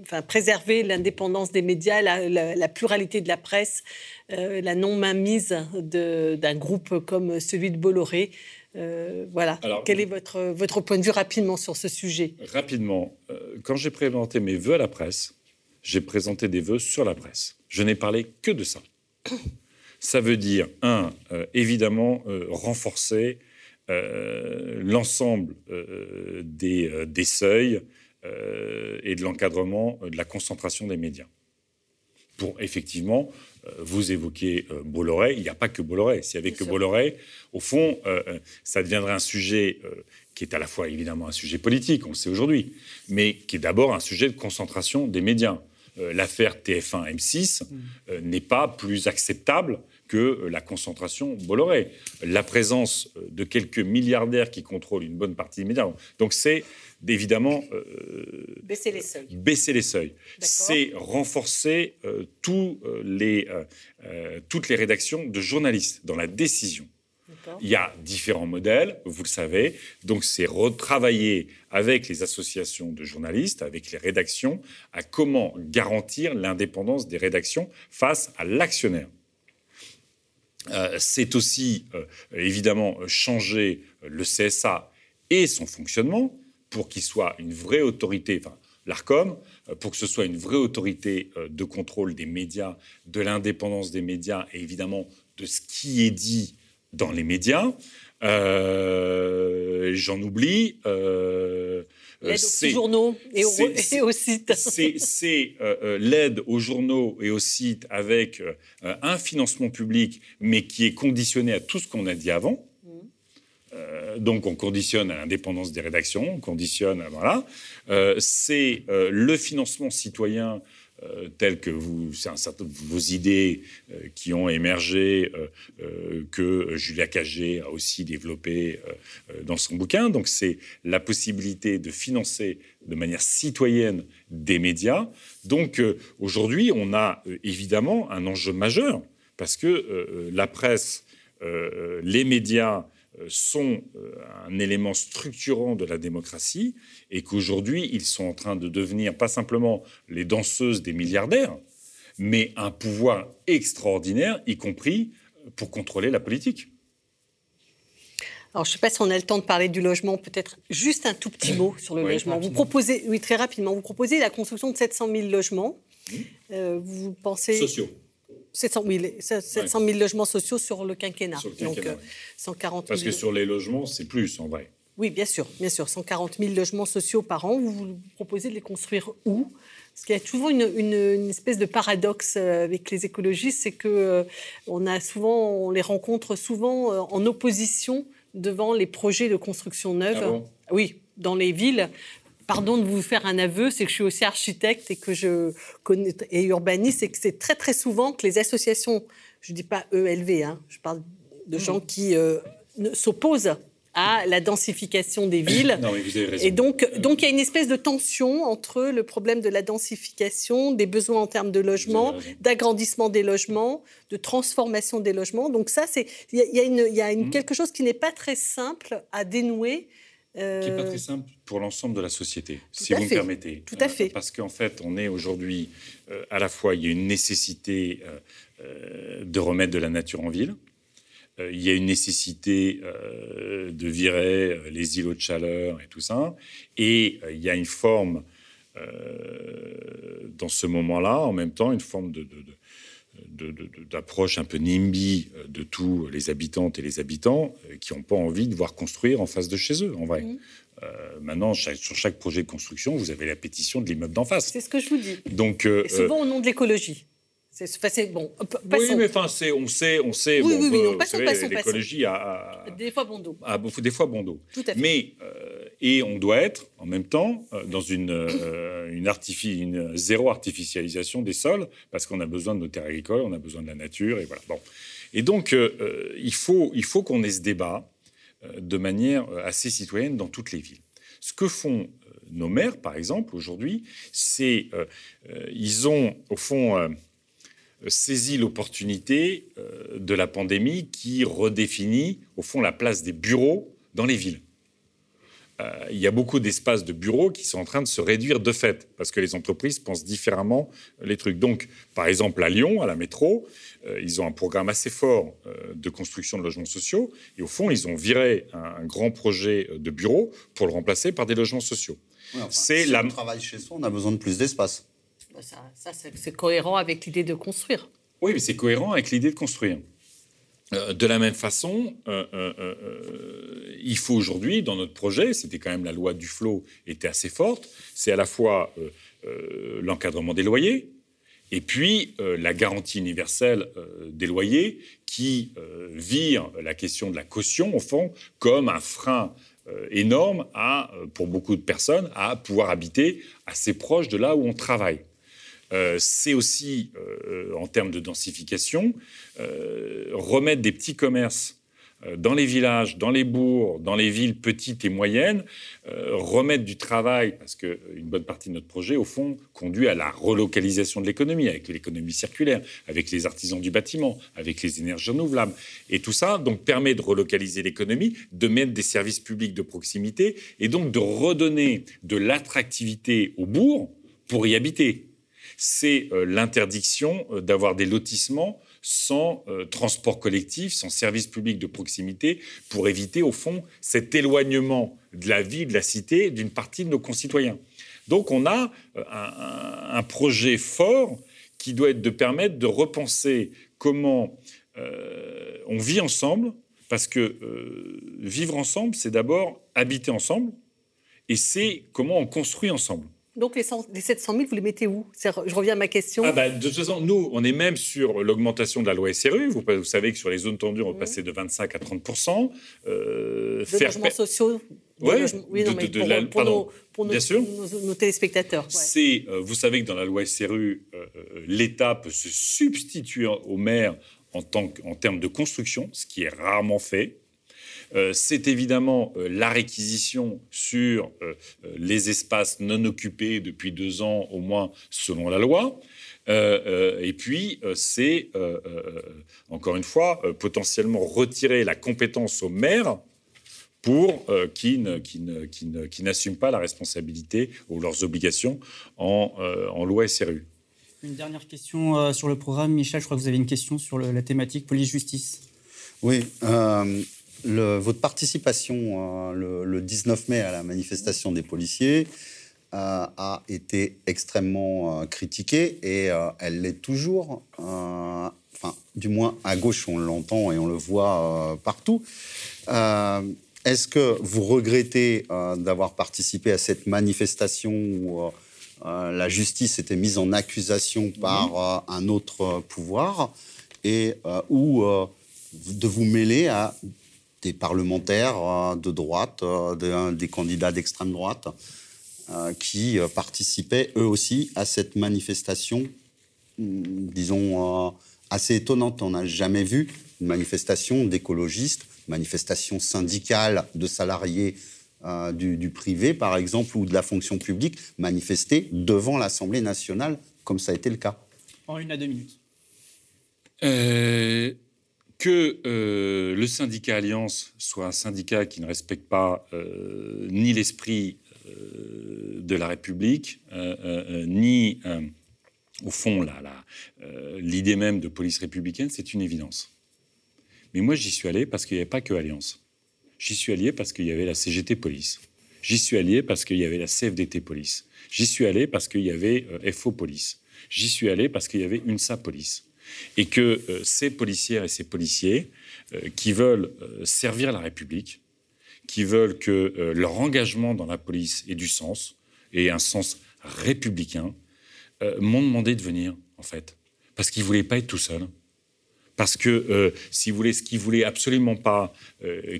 enfin, préserver l'indépendance des médias, la, pluralité de la presse, euh, la non-mainmise d'un groupe comme celui de Bolloré euh, voilà. Quel est votre, votre point de vue rapidement sur ce sujet? Rapidement, euh, quand j'ai présenté mes vœux à la presse, j'ai présenté des vœux sur la presse. Je n'ai parlé que de ça. Ça veut dire, un, euh, évidemment, renforcer l'ensemble des, des, seuils et de l'encadrement de la concentration des médias. Pour effectivement euh, vous évoquez euh, Bolloré, il n'y a pas que Bolloré. S'il n'y avait que Bolloré, au fond, euh, ça deviendrait un sujet qui est à la fois évidemment un sujet politique, on le sait aujourd'hui, mais qui est d'abord un sujet de concentration des médias. L'affaire TF1 M6 n'est pas plus acceptable que la concentration Bolloré. La présence de quelques milliardaires qui contrôlent une bonne partie des médias. Donc c'est d'évidemment euh, baisser les seuils. Baisser les seuils. C'est renforcer euh, tous euh, toutes les rédactions de journalistes dans la décision. Il y a différents modèles, vous le savez. Donc, c'est retravailler avec les associations de journalistes, avec les rédactions, à comment garantir l'indépendance des rédactions face à l'actionnaire. C'est aussi, évidemment, changer le CSA et son fonctionnement pour qu'il soit une vraie autorité, enfin l'ARCOM, euh, pour que ce soit une vraie autorité euh, de contrôle des médias, de l'indépendance des médias et évidemment de ce qui est dit dans les médias. Euh, j'en oublie. l'aide aux journaux et, aux sites. C'est l'aide aux journaux et aux sites avec un financement public, mais qui est conditionné à tout ce qu'on a dit avant. Euh, donc on conditionne à l'indépendance des rédactions, on conditionne, voilà. Euh, c'est euh, le financement citoyen tel que vous, vos idées qui ont émergé, que Julia Cagé a aussi développé dans son bouquin. Donc c'est la possibilité de financer de manière citoyenne des médias. Donc aujourd'hui, on a évidemment un enjeu majeur parce que la presse, les médias euh, sont euh, un élément structurant de la démocratie et qu'aujourd'hui, ils sont en train de devenir pas simplement les danseuses des milliardaires, mais un pouvoir extraordinaire, y compris pour contrôler la politique. Alors, je ne sais pas si on a le temps de parler du logement, peut-être juste un tout petit mot sur le logement. Vous proposez, oui, très rapidement, vous proposez la construction de 700 000 logements. Euh, vous pensez... Sociaux. 700 000, logements sociaux sur le quinquennat. Donc, 140 Parce que sur les logements, c'est plus en vrai. Oui, bien sûr, bien sûr. 140 000 logements sociaux par an. Vous, vous proposez de les construire où? Parce qu'il y a toujours une, espèce de paradoxe euh, avec les écologistes, c'est que euh, on a souvent, on les rencontre souvent euh, en opposition devant les projets de construction neuve. Ah oui, dans les villes, pardon de vous faire un aveu, c'est que je suis aussi architecte et que je connais et urbaniste, et que c'est très très souvent que les associations, je ne dis pas ELV, hein, je parle de gens qui euh, s'opposent à la densification des villes. Non, mais vous avez raison. Et donc, donc il y a une espèce de tension entre le problème de la densification, des besoins en termes de logement, d'agrandissement des logements, de transformation des logements. Donc ça, c'est il y a, une, y a une, mmh. quelque chose qui n'est pas très simple à dénouer Qui n'est pas très simple pour l'ensemble de la société, si vous me permettez. Tout à fait. parce qu'en fait, on est aujourd'hui, à la fois, il y a une nécessité de remettre de la nature en ville. il y a une nécessité de virer les îlots de chaleur et tout ça. Et il y a une forme, dans ce moment-là, en même temps, une forme de, d'approche un peu NIMBY de tous les habitantes et les habitants qui n'ont pas envie de voir construire en face de chez eux, en vrai. Mmh. Euh, maintenant, sur chaque projet de construction, vous avez la pétition de l'immeuble d'en face. C'est ce que je vous dis. Donc, euh, et souvent au nom de l'écologie. C'est bon. Passons. oui, mais enfin, c'est, on sait, on sait. Oui, bon, oui, oui, non, passons, savez, passons, l'écologie a, a- Des fois bon dos. a des fois bon dos. Tout à fait. Mais euh, et on doit être en même temps euh, dans une, euh, une, zéro artificialisation des sols parce qu'on a besoin de nos terres agricoles, on a besoin de la nature et voilà. Bon. Et donc euh, il faut qu'on ait ce débat de manière assez citoyenne dans toutes les villes. Ce que font nos maires, par exemple, aujourd'hui, c'est ils ont au fond saisi l'opportunité de la pandémie qui redéfinit au fond la place des bureaux dans les villes. Euh, il y a beaucoup d'espaces de bureaux qui sont en train de se réduire de fait, parce que les entreprises pensent différemment les trucs. Donc, par exemple, à Lyon, à la métro, euh, ils ont un programme assez fort euh, de construction de logements sociaux, et au fond, ils ont viré un, un grand projet de bureaux pour le remplacer par des logements sociaux. Enfin, C'est si la- on travaille chez soi, on a besoin de plus d'espace. Bah, Ça, c'est cohérent avec l'idée de construire. Oui, mais c'est cohérent avec l'idée de construire. Euh, de la même façon, euh, euh, il faut aujourd'hui, dans notre projet, c'était quand même la loi du flot était assez forte, c'est à la fois l'encadrement des loyers et puis la garantie universelle des loyers qui vire la question de la caution, au fond, comme un frein énorme à, pour beaucoup de personnes à pouvoir habiter assez proche de là où on travaille. Euh, c'est aussi, euh, en termes de densification, euh, remettre des petits commerces dans les villages, dans les bourgs, dans les villes petites et moyennes, remettre du travail, parce qu'une bonne partie de notre projet, au fond, conduit à la relocalisation de l'économie, avec l'économie circulaire, avec les artisans du bâtiment, avec les énergies renouvelables. Et tout ça, donc, permet de relocaliser l'économie, de mettre des services publics de proximité, et donc de redonner de l'attractivité au bourg pour y habiter c'est euh, l'interdiction euh, d'avoir des lotissements sans euh, transport collectif, sans service public de proximité, pour éviter, au fond, cet éloignement de la vie, de la cité, d'une partie de nos concitoyens. Donc on a un, projet fort qui doit être de permettre de repenser comment on vit ensemble, parce que vivre ensemble, c'est d'abord habiter ensemble, et c'est comment on construit ensemble. Donc les, 100 les 700 000, vous les mettez où? Je reviens à ma question. Ah bah, de toute façon, nous, on est même sur l'augmentation de la loi SRU. Vous, vous savez que sur les zones tendues, on va passer de 25 à 30 euh, de logements sociaux Ouais, Oui, de- non, mais de- de pour, la- pour pardon. nos, pour nos- Bien sûr. nos- nos téléspectateurs. ouais. C'est, euh, vous savez que dans la loi SRU, euh, euh, l'État peut se substituer au maire en, tant que- en termes de construction, ce qui est rarement fait. Euh, c'est évidemment euh, la réquisition sur euh, les espaces non occupés depuis deux ans au moins selon la loi. Euh, euh, et puis, euh, c'est, euh, euh, encore une fois, euh, potentiellement retirer la compétence au maire pour euh, qui, ne- qui, ne- qui ne- qui n'assument pas la responsabilité ou leurs obligations en, euh, en loi SRU. Une dernière question euh, sur le programme. Michel, je crois que vous avez une question sur le- la thématique police-justice. Oui, euh, le- votre participation euh, le, le 19 mai à la manifestation des policiers euh, a été extrêmement euh, critiquée et elle l'est toujours. Enfin, du moins à gauche, on l'entend et on le voit partout. Est-ce que vous regrettez d'avoir participé à cette manifestation où la justice était mise en accusation par un autre pouvoir et où de vous mêler à des parlementaires euh, de droite, euh, de- des candidats d'extrême droite, euh, qui euh, participaient eux aussi à cette manifestation, hum, disons, euh, assez étonnante. On n'a jamais vu une manifestation d'écologistes, manifestation syndicale de salariés euh, du, du privé, par exemple, ou de la fonction publique, manifester devant l'Assemblée nationale, comme ça a été le cas. En une à deux minutes. Euh, que euh, le syndicat Alliance soit un syndicat qui ne respecte pas euh, ni l'esprit euh, de la République, ni, au fond, l'idée même de police républicaine, c'est une évidence. Mais moi, j'y suis allé parce qu'il n'y avait pas que Alliance. J'y suis allé parce qu'il y avait la CGT Police. J'y suis allé parce qu'il y avait la CFDT Police. J'y suis allé parce qu'il y avait FO Police. J'y suis allé parce qu'il y avait UNSA Police et que euh, ces policières et ces policiers euh, qui veulent euh, servir la République, qui veulent que leur engagement dans la police ait du sens et un sens républicain, m'ont demandé de venir, en fait, parce qu'ils ne voulaient pas être tout seuls. Parce que, si vous ce qu'ils voulaient absolument pas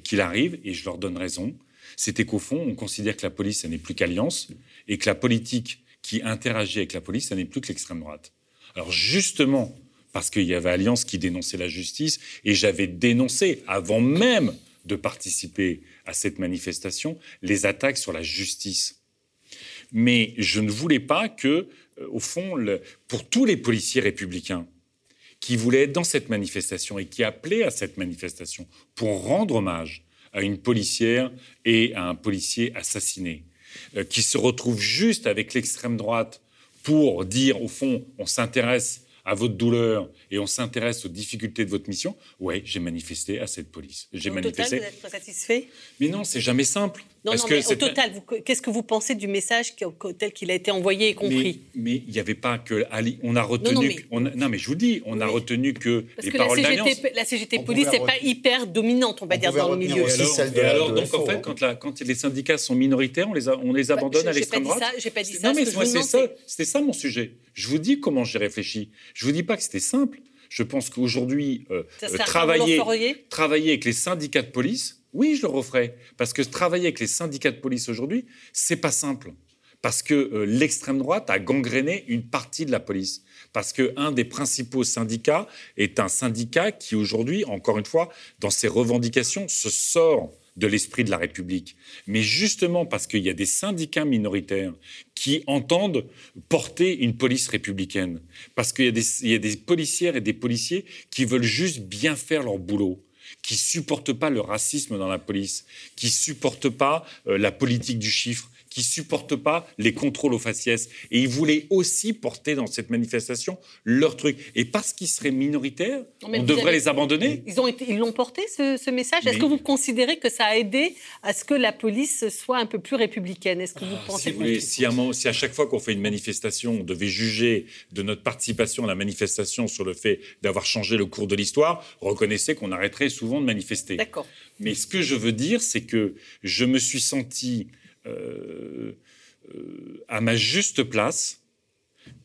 qu'il arrive, et je leur donne raison, c'était qu'au fond, on considère que la police, ça n'est plus qu'alliance, et que la politique qui interagit avec la police, ça n'est plus que l'extrême droite. Alors justement, parce qu'il y avait Alliance qui dénonçait la justice, et j'avais dénoncé, avant même de participer à cette manifestation, les attaques sur la justice. Mais je ne voulais pas que, euh, au fond, pour tous les policiers républicains qui voulaient être dans cette manifestation et qui appelaient à cette manifestation pour rendre hommage à une policière et à un policier assassiné, euh, qui se retrouvent juste avec l'extrême droite pour dire, au fond, on s'intéresse à votre douleur et on s'intéresse aux difficultés de votre mission, oui, j'ai manifesté à cette police. J'ai manifesté. Total, vous êtes satisfait? Mais non, c'est jamais simple. Non, non, mais au total, qu'est-ce que vous pensez du message tel qu'il a été envoyé et compris? Mais il n'y avait pas que Ali. On a retenu. Non, mais, on non, mais je vous dis, on a retenu que les paroles d'alliance. La CGT Police n'est pas hyper dominante, on va dire, dans le milieu. Et alors, donc en fait, quand, la, quand, les syndicats sont minoritaires, on les, on les bah, abandonne à l'extrême droite. J'ai pas dit ça. Non, mais c'était ça, mon sujet. Je vous dis comment j'ai réfléchi. Je vous dis pas que c'était simple. Je pense qu'aujourd'hui, euh, euh, travailler, travailler avec les syndicats de police, oui, je le referai. Parce que travailler avec les syndicats de police aujourd'hui, c'est pas simple. Parce que euh, l'extrême droite a gangréné une partie de la police. Parce qu'un des principaux syndicats est un syndicat qui aujourd'hui, encore une fois, dans ses revendications, se sort de l'esprit de la République. Mais justement parce qu'il y a des syndicats minoritaires qui entendent porter une police républicaine, parce qu'il y, a des policières et des policiers qui veulent juste bien faire leur boulot qui supportent pas le racisme dans la police, qui supportent pas euh, la politique du chiffre, qui supportent pas les contrôles aux faciès. Et ils voulaient aussi porter dans cette manifestation leur truc. Et parce qu'ils seraient minoritaires, on devrait les abandonner. Ils ont ils l'ont porté ce, message. Est-ce que vous considérez que ça a aidé à ce que la police soit un peu plus républicaine? Est-ce que vous ah, pensez si, à, si à chaque fois qu'on fait une manifestation, on devait juger de notre participation à la manifestation sur le fait d'avoir changé le cours de l'histoire, reconnaissez qu'on arrêterait souvent de manifester. D'accord. Mais ce que je veux dire, c'est que je me suis senti euh, euh, à ma juste place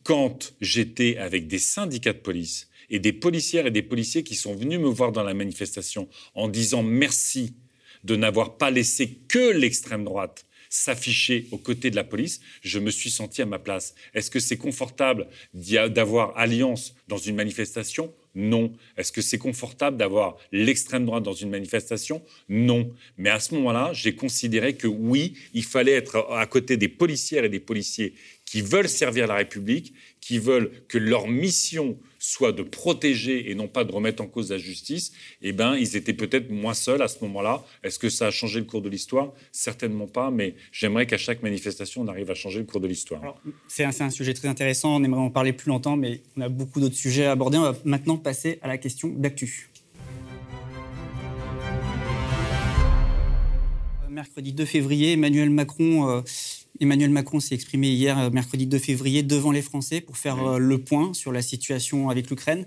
quand j'étais avec des syndicats de police et des policières et des policiers qui sont venus me voir dans la manifestation en disant merci de n'avoir pas laissé que l'extrême droite s'afficher aux côtés de la police, je me suis senti à ma place. Est-ce que c'est confortable d'avoir alliance dans une manifestation non. Est-ce que c'est confortable d'avoir l'extrême droite dans une manifestation? Non. Mais à ce moment-là, j'ai considéré que oui, il fallait être à côté des policières et des policiers qui veulent servir la République, qui veulent que leur mission soit de protéger et non pas de remettre en cause la justice, eh ben, ils étaient peut-être moins seuls à ce moment-là. Est-ce que ça a changé le cours de l'histoire? Certainement pas, mais j'aimerais qu'à chaque manifestation, on arrive à changer le cours de l'histoire. C'est un, sujet très intéressant, on aimerait en parler plus longtemps, mais on a beaucoup d'autres sujets à aborder. On va maintenant passer à la question d'actu. Mercredi 2 février, Emmanuel Macron euh, Emmanuel Macron s'est exprimé hier, euh, mercredi 2 février, devant les Français pour faire euh, le point sur la situation avec l'Ukraine.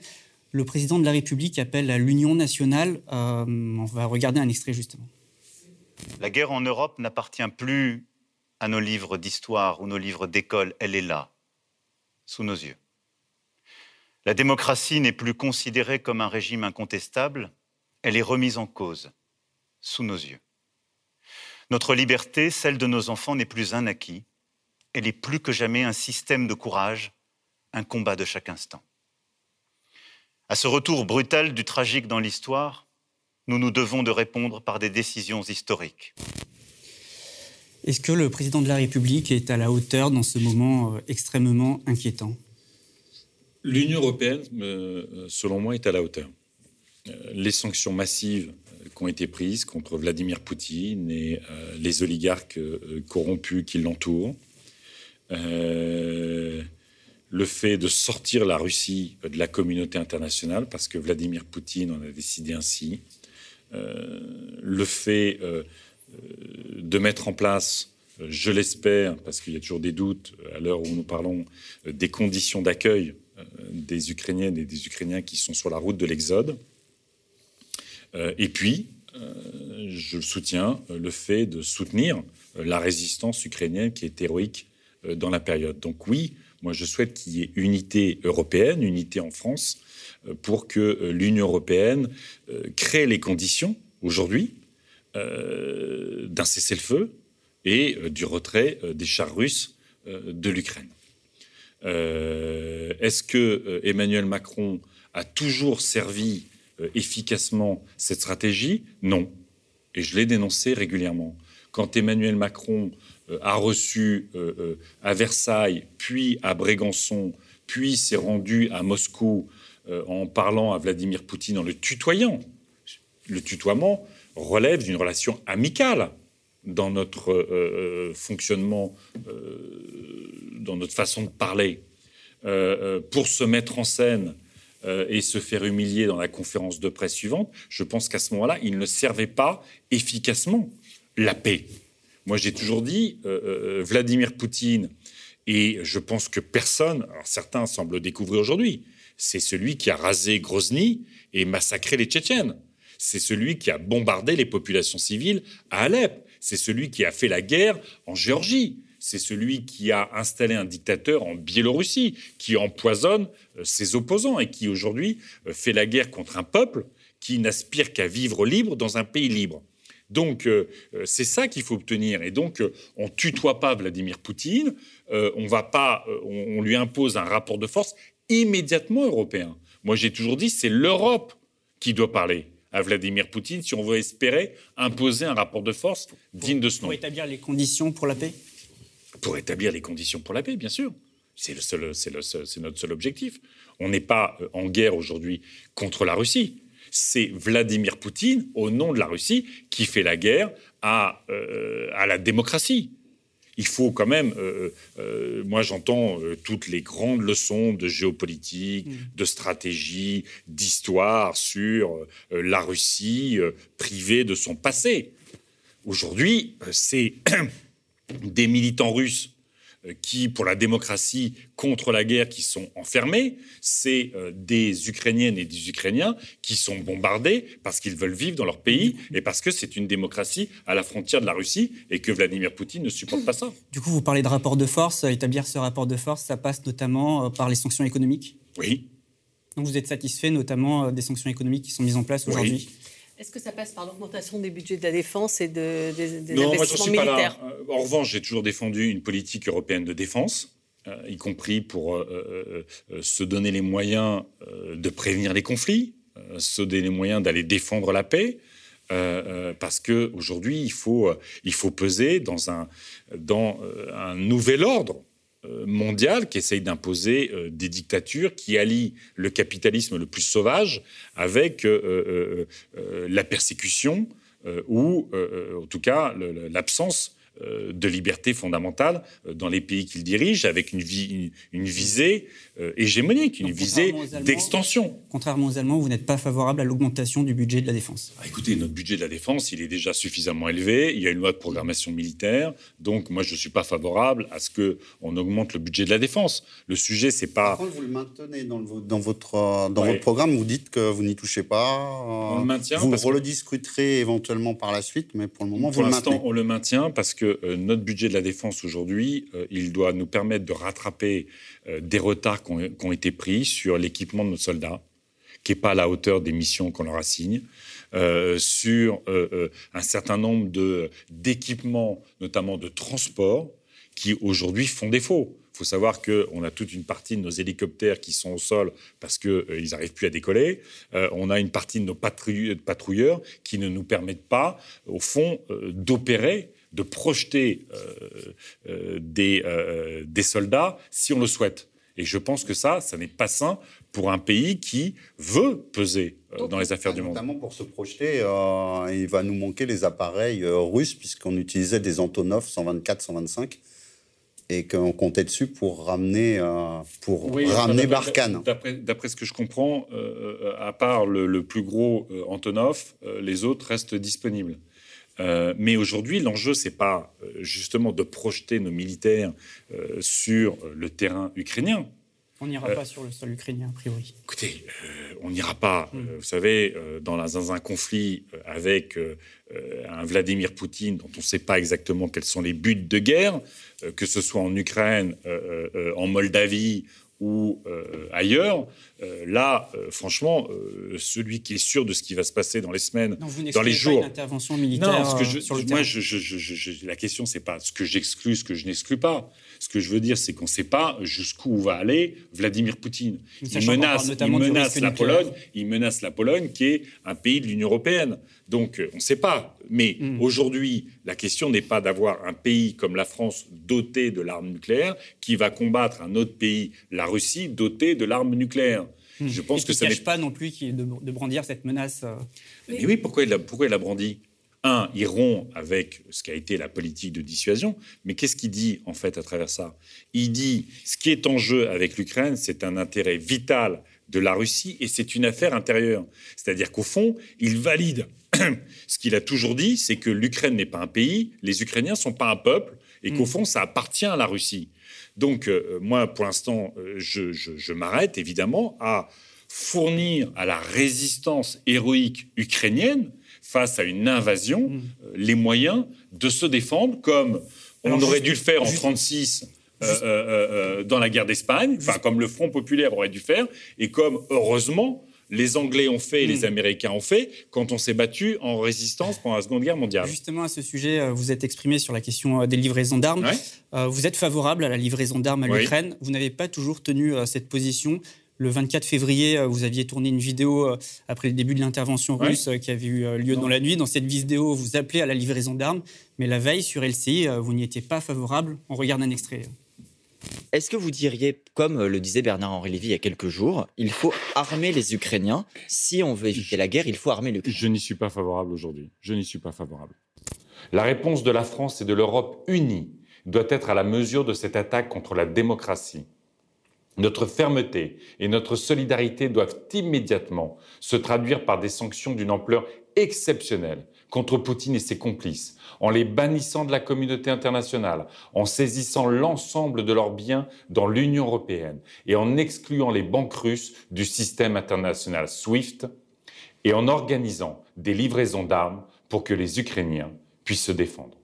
Le président de la République appelle à l'union nationale. Euh, on va regarder un extrait justement. La guerre en Europe n'appartient plus à nos livres d'histoire ou nos livres d'école. Elle est là, sous nos yeux. La démocratie n'est plus considérée comme un régime incontestable. Elle est remise en cause, sous nos yeux. Notre liberté, celle de nos enfants, n'est plus un acquis. Elle est plus que jamais un système de courage, un combat de chaque instant. À ce retour brutal du tragique dans l'histoire, nous nous devons de répondre par des décisions historiques. Est-ce que le président de la République est à la hauteur dans ce moment euh, extrêmement inquiétant? L'Union européenne, euh, selon moi, est à la hauteur. les sanctions massives qui ont été prises contre Vladimir Poutine et les oligarques corrompus qui l'entourent. le fait de sortir la Russie de la communauté internationale, parce que Vladimir Poutine en a décidé ainsi. le fait de mettre en place je l'espère, parce qu'il y a toujours des doutes à l'heure où nous parlons des conditions d'accueil euh, des Ukrainiennes et des Ukrainiens qui sont sur la route de l'exode. Euh, et puis, euh, je soutiens le fait de soutenir la résistance ukrainienne qui est héroïque dans la période. Donc oui, moi je souhaite qu'il y ait unité européenne, unité en France, pour que l'Union européenne crée les conditions aujourd'hui d'un cessez-le-feu, et euh, du retrait euh, des chars russes euh, de l'Ukraine. Est-ce que Emmanuel Macron a toujours servi efficacement cette stratégie Non. Et je l'ai dénoncé régulièrement. Quand Emmanuel Macron a reçu à Versailles, puis à Brégançon, puis s'est rendu à Moscou en parlant à Vladimir Poutine, en le tutoyant, le tutoiement relève d'une relation amicale dans notre euh, euh, fonctionnement, euh, dans notre façon de parler, pour se mettre en scène et se faire humilier dans la conférence de presse suivante, je pense qu'à ce moment-là, il ne servait pas efficacement la paix. Moi, j'ai toujours dit, Vladimir Poutine, et je pense que personne, certains semblent le découvrir aujourd'hui, c'est celui qui a rasé Grozny et massacré les Tchétchènes. C'est celui qui a bombardé les populations civiles à Alep c'est celui qui a fait la guerre en Géorgie. C'est celui qui a installé un dictateur en Biélorussie, qui empoisonne euh, ses opposants et qui aujourd'hui euh, fait la guerre contre un peuple qui n'aspire qu'à vivre libre dans un pays libre. Donc, euh, c'est ça qu'il faut obtenir. Et donc, on tutoie pas Vladimir Poutine, on va pas, on, lui impose un rapport de force immédiatement européen. Moi, j'ai toujours dit, c'est l'Europe qui doit parler à Vladimir Poutine si on veut espérer imposer un rapport de force digne de ce nom. Pour établir les conditions pour la paix? Pour établir les conditions pour la paix, bien sûr. C'est notre seul objectif. On n'est pas euh, en guerre aujourd'hui contre la Russie. C'est Vladimir Poutine, au nom de la Russie, qui fait la guerre à, euh, à la démocratie il faut quand même, euh, euh, moi j'entends toutes les grandes leçons de géopolitique, mm. de stratégie, d'histoire sur la Russie privée de son passé. Aujourd'hui, c'est des militants russes euh, qui, pour la démocratie, contre la guerre, qui sont enfermés. C'est euh, des Ukrainiennes et des Ukrainiens qui sont bombardés parce qu'ils veulent vivre dans leur pays et parce que c'est une démocratie à la frontière de la Russie et que Vladimir Poutine ne supporte pas ça. Du coup, vous parlez de rapport de force. Établir ce rapport de force, ça passe notamment euh, par les sanctions économiques? Oui. Donc vous êtes satisfait notamment des sanctions économiques qui sont mises en place aujourd'hui? Est-ce que ça passe par l'augmentation des budgets de la défense et des, investissements militaires euh, En revanche, j'ai toujours défendu une politique européenne de défense, euh, y compris pour euh, se donner les moyens de prévenir les conflits, se donner les moyens d'aller défendre la paix. parce que aujourd'hui, il faut, il faut peser dans un, dans un nouvel ordre mondiale qui essaye d'imposer euh, des dictatures qui allient le capitalisme le plus sauvage avec euh, la persécution ou en tout cas l'absence euh, de liberté fondamentale euh, dans les pays qu'il dirige, avec une, une, visée euh, hégémonique, une visée d'extension. Contrairement aux Allemands, vous n'êtes pas favorable à l'augmentation du budget de la défense ah, Écoutez, notre budget de la défense, il est déjà suffisamment élevé. Il y a une loi de programmation militaire. Donc, moi, je ne suis pas favorable à ce qu'on augmente le budget de la défense. Le sujet, c'est pas. Par contre, vous le maintenez dans, dans, votre, dans votre programme. Vous dites que vous n'y touchez pas. On le maintient. Vous le rediscuterez éventuellement par la suite, mais pour le moment, vous le maintenez. on le maintient parce que euh, notre budget de la défense aujourd'hui, euh, il doit nous permettre de rattraper euh, des retards qui ont, été pris sur l'équipement de nos soldats, qui n'est pas à la hauteur des missions qu'on leur assigne, sur un certain nombre d'équipements, notamment de transport, qui aujourd'hui font défaut. Il faut savoir qu'on a toute une partie de nos hélicoptères qui sont au sol parce qu'ils n'arrivent plus à décoller. on a une partie de nos patrouilleurs qui ne nous permettent pas, au fond, d'opérer de projeter euh, euh, des, euh, des soldats si on le souhaite. Et je pense que ça, ça n'est pas sain pour un pays qui veut peser euh, dans les affaires du monde. Notamment pour se projeter, euh, il va nous manquer les appareils euh, russes, puisqu'on utilisait des Antonov 124, 125 et qu'on comptait dessus pour ramener, pour ramener Barkhane. D'après ce que je comprends, à part le, plus gros Antonov, les autres restent disponibles. Mais aujourd'hui, l'enjeu, c'est pas justement de projeter nos militaires sur le terrain ukrainien. On n'ira pas sur le sol ukrainien, a priori. Écoutez, on n'ira pas. Hmm. vous savez, dans, dans, un conflit avec un Vladimir Poutine dont on ne sait pas exactement quels sont les buts de guerre, que ce soit en Ukraine, en Moldavie ou ailleurs, là, franchement, celui qui est sûr de ce qui va se passer dans les semaines, dans les jours, pas une intervention militaire non, que je, sur le moi, je, la question c'est pas ce que j'exclus, ce que je n'exclus pas. Ce que je veux dire, c'est qu'on ne sait pas jusqu'où va aller Vladimir Poutine. Il menace, il menace la Pologne, il menace la Pologne, qui est un pays de l'Union européenne. Donc, on ne sait pas. Mais mm. aujourd'hui, la question n'est pas d'avoir un pays comme la France doté de l'arme nucléaire qui va combattre un autre pays, la Russie, doté de l'arme nucléaire. Mm. Je pense que ça ne pas non plus de, de, brandir cette menace. Euh. Mais oui, pourquoi il l'a, pourquoi il l'a brandi? Un, il rompt avec ce qui a été la politique de dissuasion, mais qu'est-ce qu'il dit en fait à travers ça? Il dit ce qui est en jeu avec l'Ukraine, c'est un intérêt vital de la Russie et c'est une affaire intérieure. C'est-à-dire qu'au fond, il valide ce qu'il a toujours dit, c'est que l'Ukraine n'est pas un pays, les Ukrainiens sont pas un peuple et qu'au mm. fond, ça appartient à la Russie. Donc euh, moi, pour l'instant, euh, je m'arrête évidemment à fournir à la résistance héroïque ukrainienne face à une invasion, mm. euh, les moyens de se défendre comme on aurait dû le faire en 1936 euh, euh, dans la guerre d'Espagne, enfin comme le Front populaire aurait dû faire, et comme heureusement les Anglais ont fait et les mm. Américains ont fait quand on s'est battu en résistance pendant la Seconde Guerre mondiale. Justement, à ce sujet, vous êtes exprimé sur la question des livraisons d'armes. Vous êtes favorable à la livraison d'armes à l'Ukraine. Vous n'avez pas toujours tenu cette position. Le 24 février, euh, vous aviez tourné une vidéo euh, après le début de l'intervention russe euh, qui avait eu lieu dans la nuit. Dans cette vidéo, vous appelez à la livraison d'armes, mais la veille sur LCI, vous n'y étiez pas favorable. On regarde un extrait. Est-ce que vous diriez, comme le disait Bernard-Henri Lévy il y a quelques jours, il faut armer les Ukrainiens? Si on veut éviter la guerre, il faut armer l'Ukraine. Je n'y suis pas favorable aujourd'hui. Je n'y suis pas favorable. La réponse de la France et de l'Europe unie doit être à la mesure de cette attaque contre la démocratie. Notre fermeté et notre solidarité doivent immédiatement se traduire par des sanctions d'une ampleur exceptionnelle contre Poutine et ses complices, en les bannissant de la communauté internationale, en saisissant l'ensemble de leurs biens dans l'Union européenne et en excluant les banques russes du système international SWIFT et en organisant des livraisons d'armes pour que les Ukrainiens puissent se défendre.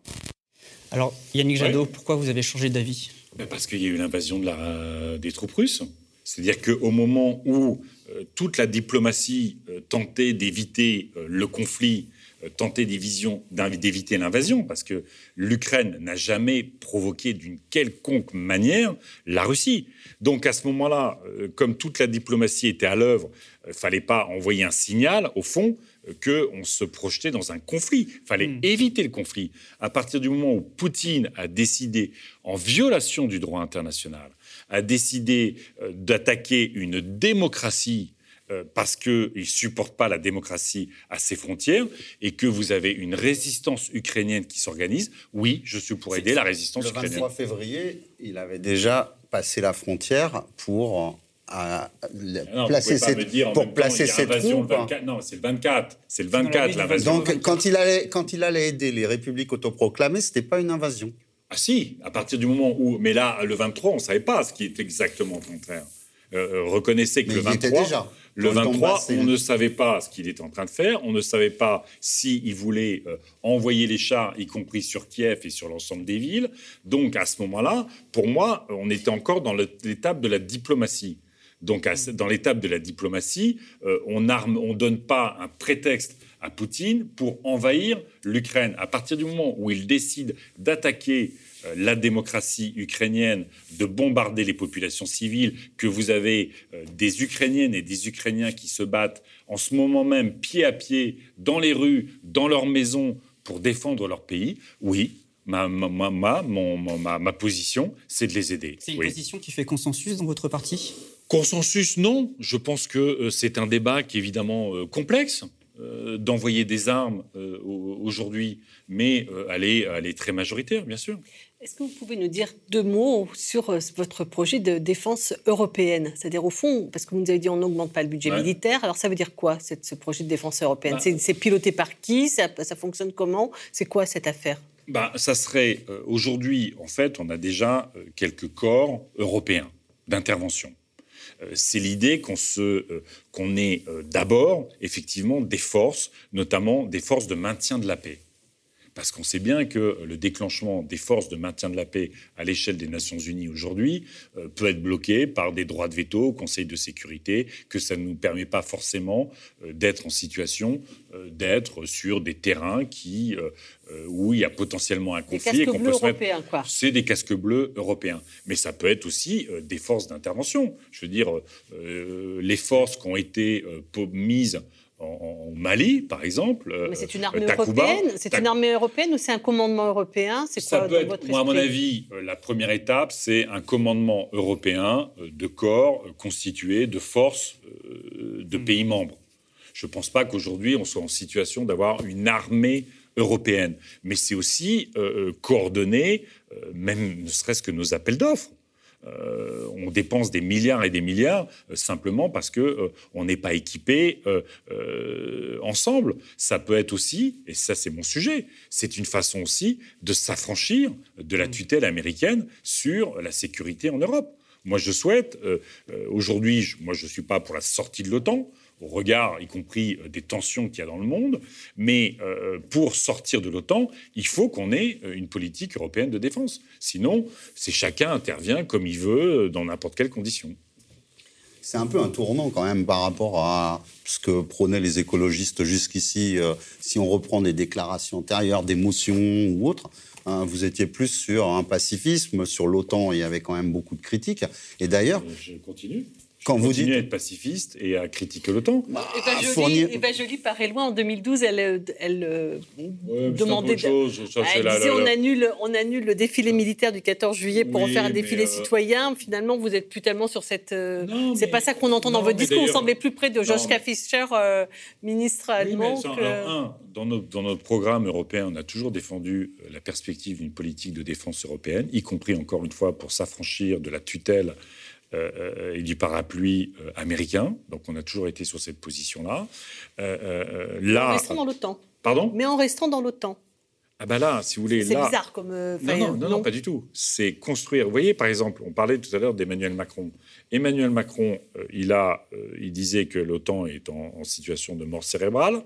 Alors, Yannick Jadot, pourquoi vous avez changé d'avis? Ben, parce qu'il y a eu l'invasion de des troupes russes. C'est-à-dire qu'au moment où euh, toute la diplomatie euh, tentait d'éviter euh, le conflit, tentait d'éviter l'invasion, parce que l'Ukraine n'a jamais provoqué d'une quelconque manière la Russie. Donc à ce moment-là, comme toute la diplomatie était à l'œuvre, il fallait pas envoyer un signal, au fond, qu'on se projetait dans un conflit. Il fallait hmm. éviter le conflit. À partir du moment où Poutine a décidé, en violation du droit international, a décidé euh, d'attaquer une démocratie euh, parce qu'il ne supporte pas la démocratie à ses frontières et que vous avez une résistance ukrainienne qui s'organise, oui, je suis pour aider la résistance ukrainienne. Le 23 février, il avait déjà passé la frontière pour à placer cette, pour placer cette troupe. non, c'est le 24. C'est le 24 l'invasion. Donc quand il allait quand il allait aider les républiques autoproclamées, c'était pas une invasion. Ah si, à partir du moment où, mais là le 23, on savait pas ce qui est exactement contraire. Euh, euh, reconnaissez que le 23, déjà. le 23, on ne savait pas ce qu'il était en train de faire, on ne savait pas s'il il voulait euh, envoyer les chars, y compris sur Kiev et sur l'ensemble des villes. Donc à ce moment-là, pour moi, on était encore dans l'étape de la diplomatie. Donc, dans l'étape de la diplomatie, euh, on ne donne pas un prétexte à Poutine pour envahir l'Ukraine. À partir du moment où il décide d'attaquer la démocratie ukrainienne, de bombarder les populations civiles, que vous avez euh, des Ukrainiennes et des Ukrainiens qui se battent en ce moment même pied à pied dans les rues, dans leurs maisons pour défendre leur pays, oui, ma, ma, ma, mon, ma, ma position, c'est de les aider. C'est une position qui fait consensus dans votre parti? Consensus, non. Je pense que euh, c'est un débat qui est évidemment euh, complexe. Euh, d'envoyer des armes aujourd'hui, mais elle est, elle, est, très majoritaire, bien sûr. Est-ce que vous pouvez nous dire deux mots sur votre projet de défense européenne? C'est-à-dire, au fond, parce que vous nous avez dit on n'augmente pas le budget militaire, alors ça veut dire quoi, ce projet de défense européenne? Bah C'est piloté par qui? Ça, ça, fonctionne comment? C'est quoi cette affaire? Bah, Ça serait, aujourd'hui, en fait, on a déjà quelques corps européens d'intervention. Euh, c'est l'idée qu'on euh, qu'on ait euh, d'abord effectivement des forces, notamment des forces de maintien de la paix. Parce qu'on sait bien que le déclenchement des forces de maintien de la paix à l'échelle des Nations Unies aujourd'hui peut être bloqué par des droits de veto au Conseil de sécurité, que ça ne nous permet pas forcément d'être en situation d'être sur des terrains qui euh, où il y a potentiellement un conflit. Des casques bleus européens, quoi. C'est des casques bleus européens. Mais ça peut être aussi euh, des forces d'intervention. Je veux dire, euh, les forces qui ont été mises en, Mali, par exemple. Mais c'est une armée européenne. C'est une armée européenne ou c'est un commandement européen? C'est quoi, peut être, moi, à mon avis, la première étape, c'est un commandement européen de corps constitué de forces de hmm. pays membres. Je ne pense pas qu'aujourd'hui on soit en situation d'avoir une armée européenne, mais c'est aussi euh, euh, coordonner, euh, même ne serait-ce que nos appels d'offres. On dépense des milliards et des milliards simplement parce que on n'est pas équipé ensemble. Ça peut être aussi, et ça c'est mon sujet, c'est une façon aussi de s'affranchir de la tutelle américaine sur la sécurité en Europe. Moi, je souhaite, aujourd'hui, moi, je ne suis pas pour la sortie de l'OTAN au regard, y compris euh, des tensions qu'il y a dans le monde. Mais euh, pour sortir de l'OTAN, il faut qu'on ait euh, une politique européenne de défense. Sinon, c'est chacun intervient comme il veut dans n'importe quelle condition. C'est un peu un tournant quand même par rapport à ce que prônaient les écologistes jusqu'ici. si on reprend des déclarations antérieures, des motions ou autres, hein, vous étiez plus sur un pacifisme, sur l'OTAN, il y avait quand même beaucoup de critiques. Et d'ailleurs... Je continue quand vous dites à être pacifiste et à critiquer l'OTAN. Bah, Eva, Jolie, Eva Jolie paraît loin. En 2012, elle, elle euh, demandait. Chose. elle disait on annule, on annule le défilé militaire du 14 juillet pour en faire un défilé euh, citoyen. Finalement, vous êtes plus tellement sur cette. Euh, c'est pas ça qu'on entend dans votre discours. Vous semblez plus près de Joschka Fischer, ministre allemand. dans, notre, dans notre programme européen, on a toujours défendu la perspective d'une politique de défense européenne, y compris encore une fois pour s'affranchir de la tutelle euh, euh, et du parapluie euh, américain. Donc on a toujours été sur cette position-là. là, en restant dans l'OTAN. Pardon? Mais en restant dans l'OTAN. Ah ben là, si vous voulez, c'est bizarre comme. non, non, non, pas du tout. C'est construire. Vous voyez, par exemple, on parlait tout à l'heure d'Emmanuel Macron. Emmanuel Macron, il a, il disait que l'OTAN est en, situation de mort cérébrale.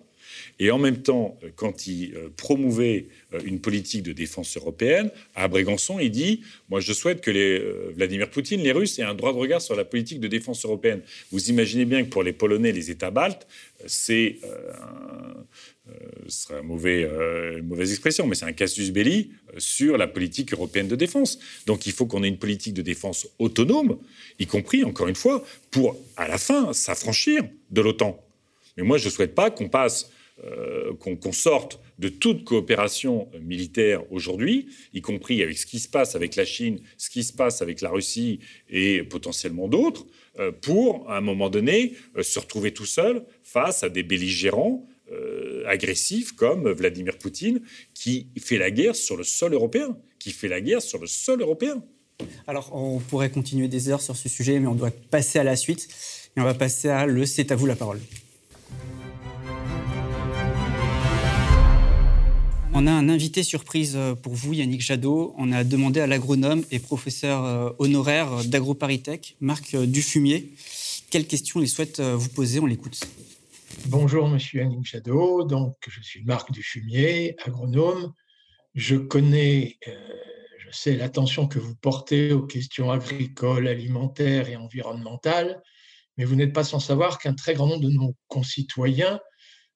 Et en même temps, euh, quand il euh, promouvait euh, une politique de défense européenne, à Brégançon, il dit Moi, je souhaite que Vladimir Poutine, les Russes, aient un droit de regard sur la politique de défense européenne. Vous imaginez bien que pour les Polonais, les États baltes, c'est ce serait une mauvaise expression, mais c'est un casus belli sur la politique européenne de défense. Donc il faut qu'on ait une politique de défense autonome, y compris, encore une fois, pour, à la fin, s'affranchir de l'OTAN. Mais moi, je ne souhaite pas qu'on passe euh, qu'on sorte de toute coopération militaire aujourd'hui, y compris avec ce qui se passe avec la Chine, ce qui se passe avec la Russie et potentiellement d'autres, euh, pour, à un moment donné, euh, se retrouver tout seul face à des belligérants agressifs comme Vladimir Poutine, qui fait la guerre sur le sol européen, qui fait la guerre sur le sol européen. Alors, on pourrait continuer des heures sur ce sujet, mais on doit passer à la suite. Et on va passer à le C'est à vous la parole. On a un invité surprise euh, pour vous, Yannick Jadot. On a demandé à l'agronome et professeur euh, honoraire d'AgroParisTech, Marc euh, Dufumier, quelles questions il souhaite vous poser. On l'écoute. Bonjour, monsieur Yannick Jadot. Donc, je suis Marc Dufumier, agronome. Je connais, je sais l'attention que vous portez aux questions agricoles, alimentaires et environnementales, mais vous n'êtes pas sans savoir qu'un très grand nombre de nos concitoyens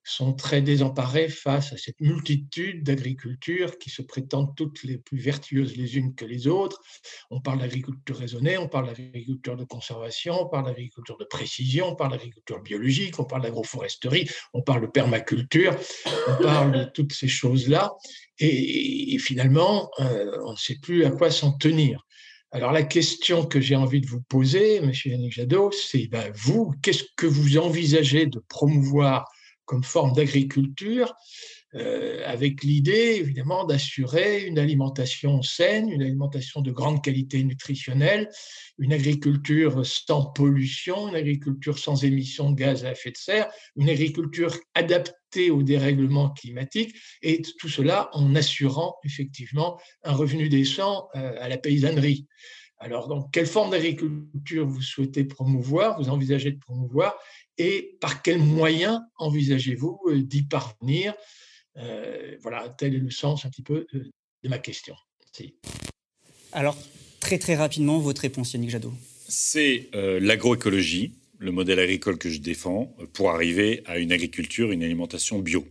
sont très désemparés face à cette multitude d'agricultures qui se prétendent toutes les plus vertueuses les unes que les autres. On parle d'agriculture raisonnée, on parle d'agriculture de conservation, on parle d'agriculture de précision, on parle d'agriculture biologique, on parle d'agroforesterie, on parle de permaculture, on parle de toutes ces choses-là. Et, finalement, euh, on ne sait plus à quoi s'en tenir. Alors la question que j'ai envie de vous poser, Monsieur Yannick Jadot, c'est ben, vous, qu'est-ce que vous envisagez de promouvoir comme forme d'agriculture, euh, avec l'idée évidemment d'assurer une alimentation saine, une alimentation de grande qualité nutritionnelle, une agriculture sans pollution, une agriculture sans émissions de gaz à effet de serre, une agriculture adaptée au dérèglement climatique, et tout cela en assurant effectivement un revenu décent euh, à la paysannerie. Alors, donc, quelle forme d'agriculture vous souhaitez promouvoir, vous envisagez de promouvoir, et par quels moyens envisagez-vous euh, d'y parvenir? Euh, Voilà, tel est le sens un petit peu de, ma question. Alors, très très rapidement, votre réponse, Yannick Jadot. C'est euh, l'agroécologie, le modèle agricole que je défends, pour arriver à une agriculture, une alimentation bio.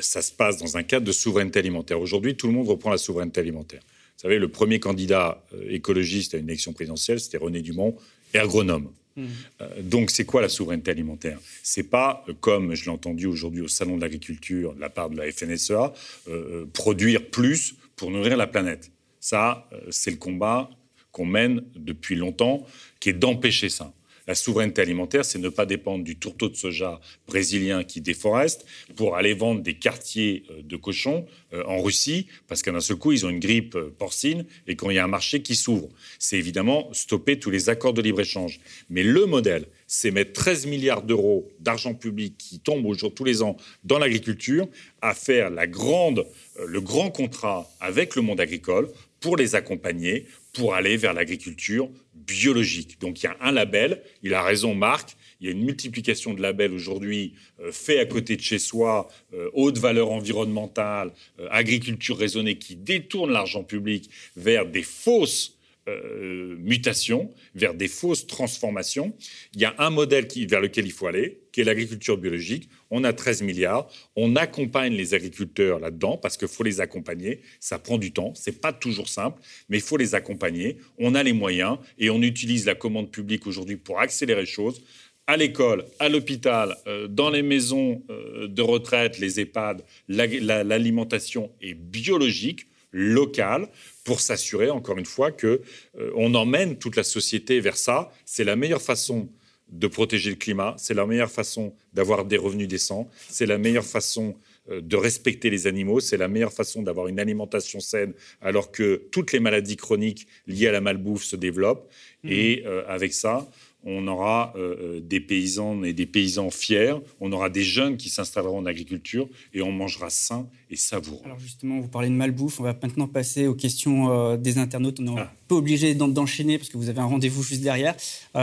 ça se passe dans un cadre de souveraineté alimentaire. Aujourd'hui, tout le monde reprend la souveraineté alimentaire. Vous savez, le premier candidat écologiste à une élection présidentielle, c'était René Dumont, ergonome. Euh, donc, c'est quoi la souveraineté alimentaire? C'est pas, euh, comme je l'ai entendu aujourd'hui au Salon de l'agriculture de la part de la FNSEA, euh, produire plus pour nourrir la planète. Ça, c'est le combat qu'on mène depuis longtemps, qui est d'empêcher ça. La souveraineté alimentaire, c'est ne pas dépendre du tourteau de soja brésilien qui déforeste pour aller vendre des quartiers euh, de cochons euh, en Russie, parce qu'à un seul coup, ils ont une grippe euh, porcine et quand il y a un marché qui s'ouvre. C'est évidemment stopper tous les accords de libre-échange. Mais le modèle, c'est mettre 13 milliards d'euros d'argent public qui tombe au jour tous les ans dans l'agriculture à faire le grand contrat avec le monde agricole pour les accompagner, pour aller vers l'agriculture biologique. Donc il y a un label, il a raison Marc, il y a une multiplication de labels aujourd'hui euh, faits à côté de chez soi, euh, haute valeur environnementale, euh, agriculture raisonnée, qui détournent l'argent public vers des fausses euh, mutation, vers des fausses transformations. Il y a un modèle qui, vers lequel il faut aller, qui est l'agriculture biologique. On a 13 milliards. On accompagne les agriculteurs là-dedans parce qu'il faut les accompagner. Ça prend du temps. C'est pas toujours simple, mais il faut les accompagner. On a les moyens et on utilise la commande publique aujourd'hui pour accélérer les choses à l'école, à l'hôpital, euh, dans les maisons euh, de retraite, les EHPAD, l'alimentation est biologique, locale pour s'assurer, encore une fois, que euh, on emmène toute la société vers ça. C'est la meilleure façon de protéger le climat, c'est la meilleure façon d'avoir des revenus décents, c'est la meilleure façon euh, de respecter les animaux, c'est la meilleure façon d'avoir une alimentation saine, alors que toutes les maladies chroniques liées à la malbouffe se développent. Mmh. Et euh, avec ça, on aura euh, euh, des paysans et des paysans fiers, on aura des jeunes qui s'installeront en agriculture et on mangera sain et savoureux. Alors justement, vous parlez de malbouffe, on va maintenant passer aux questions euh, des internautes. On n'est ah. pas obligé d'enchaîner parce que vous avez un rendez-vous juste derrière.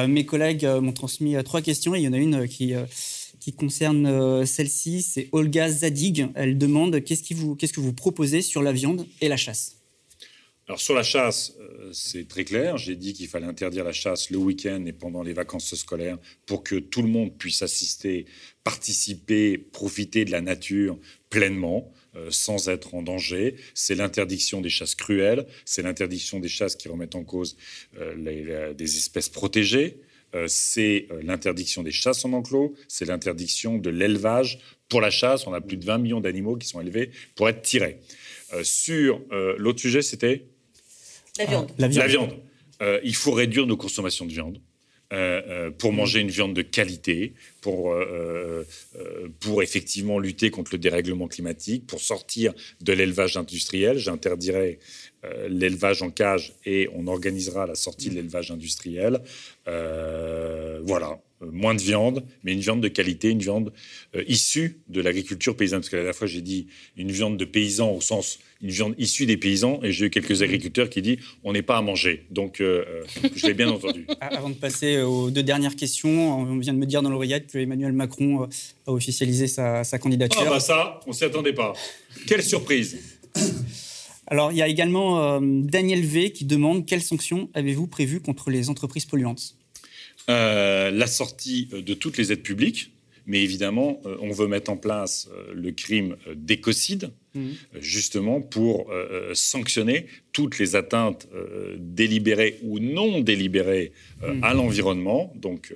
mes collègues m'ont transmis trois questions et il y en a une qui qui concerne celle-ci, c'est Olga Zadig. Elle demande qu'est-ce, qu'est-ce que vous proposez sur la viande et la chasse? Alors sur la chasse, euh, c'est très clair. J'ai dit qu'il fallait interdire la chasse le week-end et pendant les vacances scolaires pour que tout le monde puisse assister, participer, profiter de la nature pleinement. Euh, sans être en danger. C'est l'interdiction des chasses cruelles, c'est l'interdiction des chasses qui remettent en cause euh, des espèces protégées, c'est l'interdiction des chasses en enclos, c'est l'interdiction de l'élevage pour la chasse. On a plus de 20 millions d'animaux qui sont élevés pour être tirés. sur l'autre sujet, c'était la viande. la viande. Euh, il faut réduire nos consommations de viande. Euh, euh, pour manger une viande de qualité, pour, pour effectivement lutter contre le dérèglement climatique, pour sortir de l'élevage industriel. J'interdirai l'élevage en cage et on organisera la sortie de l'élevage industriel. voilà. Euh, moins de viande, mais une viande de qualité, une viande euh, issue de l'agriculture paysanne. Parce que la dernière fois, j'ai dit une viande de paysan au sens une viande issue des paysans, et j'ai eu quelques agriculteurs qui disent on n'est pas à manger. Donc, euh, je l'ai bien entendu. Avant de passer aux deux dernières questions, on vient de me dire dans l'oreillette que Emmanuel Macron a officialisé sa, candidature. Ah bah ça, on s'y attendait pas. Quelle surprise alors, il y a également Daniel V qui demande quelles sanctions avez-vous prévues contre les entreprises polluantes? Euh, la sortie de toutes les aides publiques, Mais évidemment, euh, on veut mettre en place euh, le crime d'écocide, mmh. justement pour sanctionner toutes les atteintes délibérées ou non délibérées mmh. à l'environnement, donc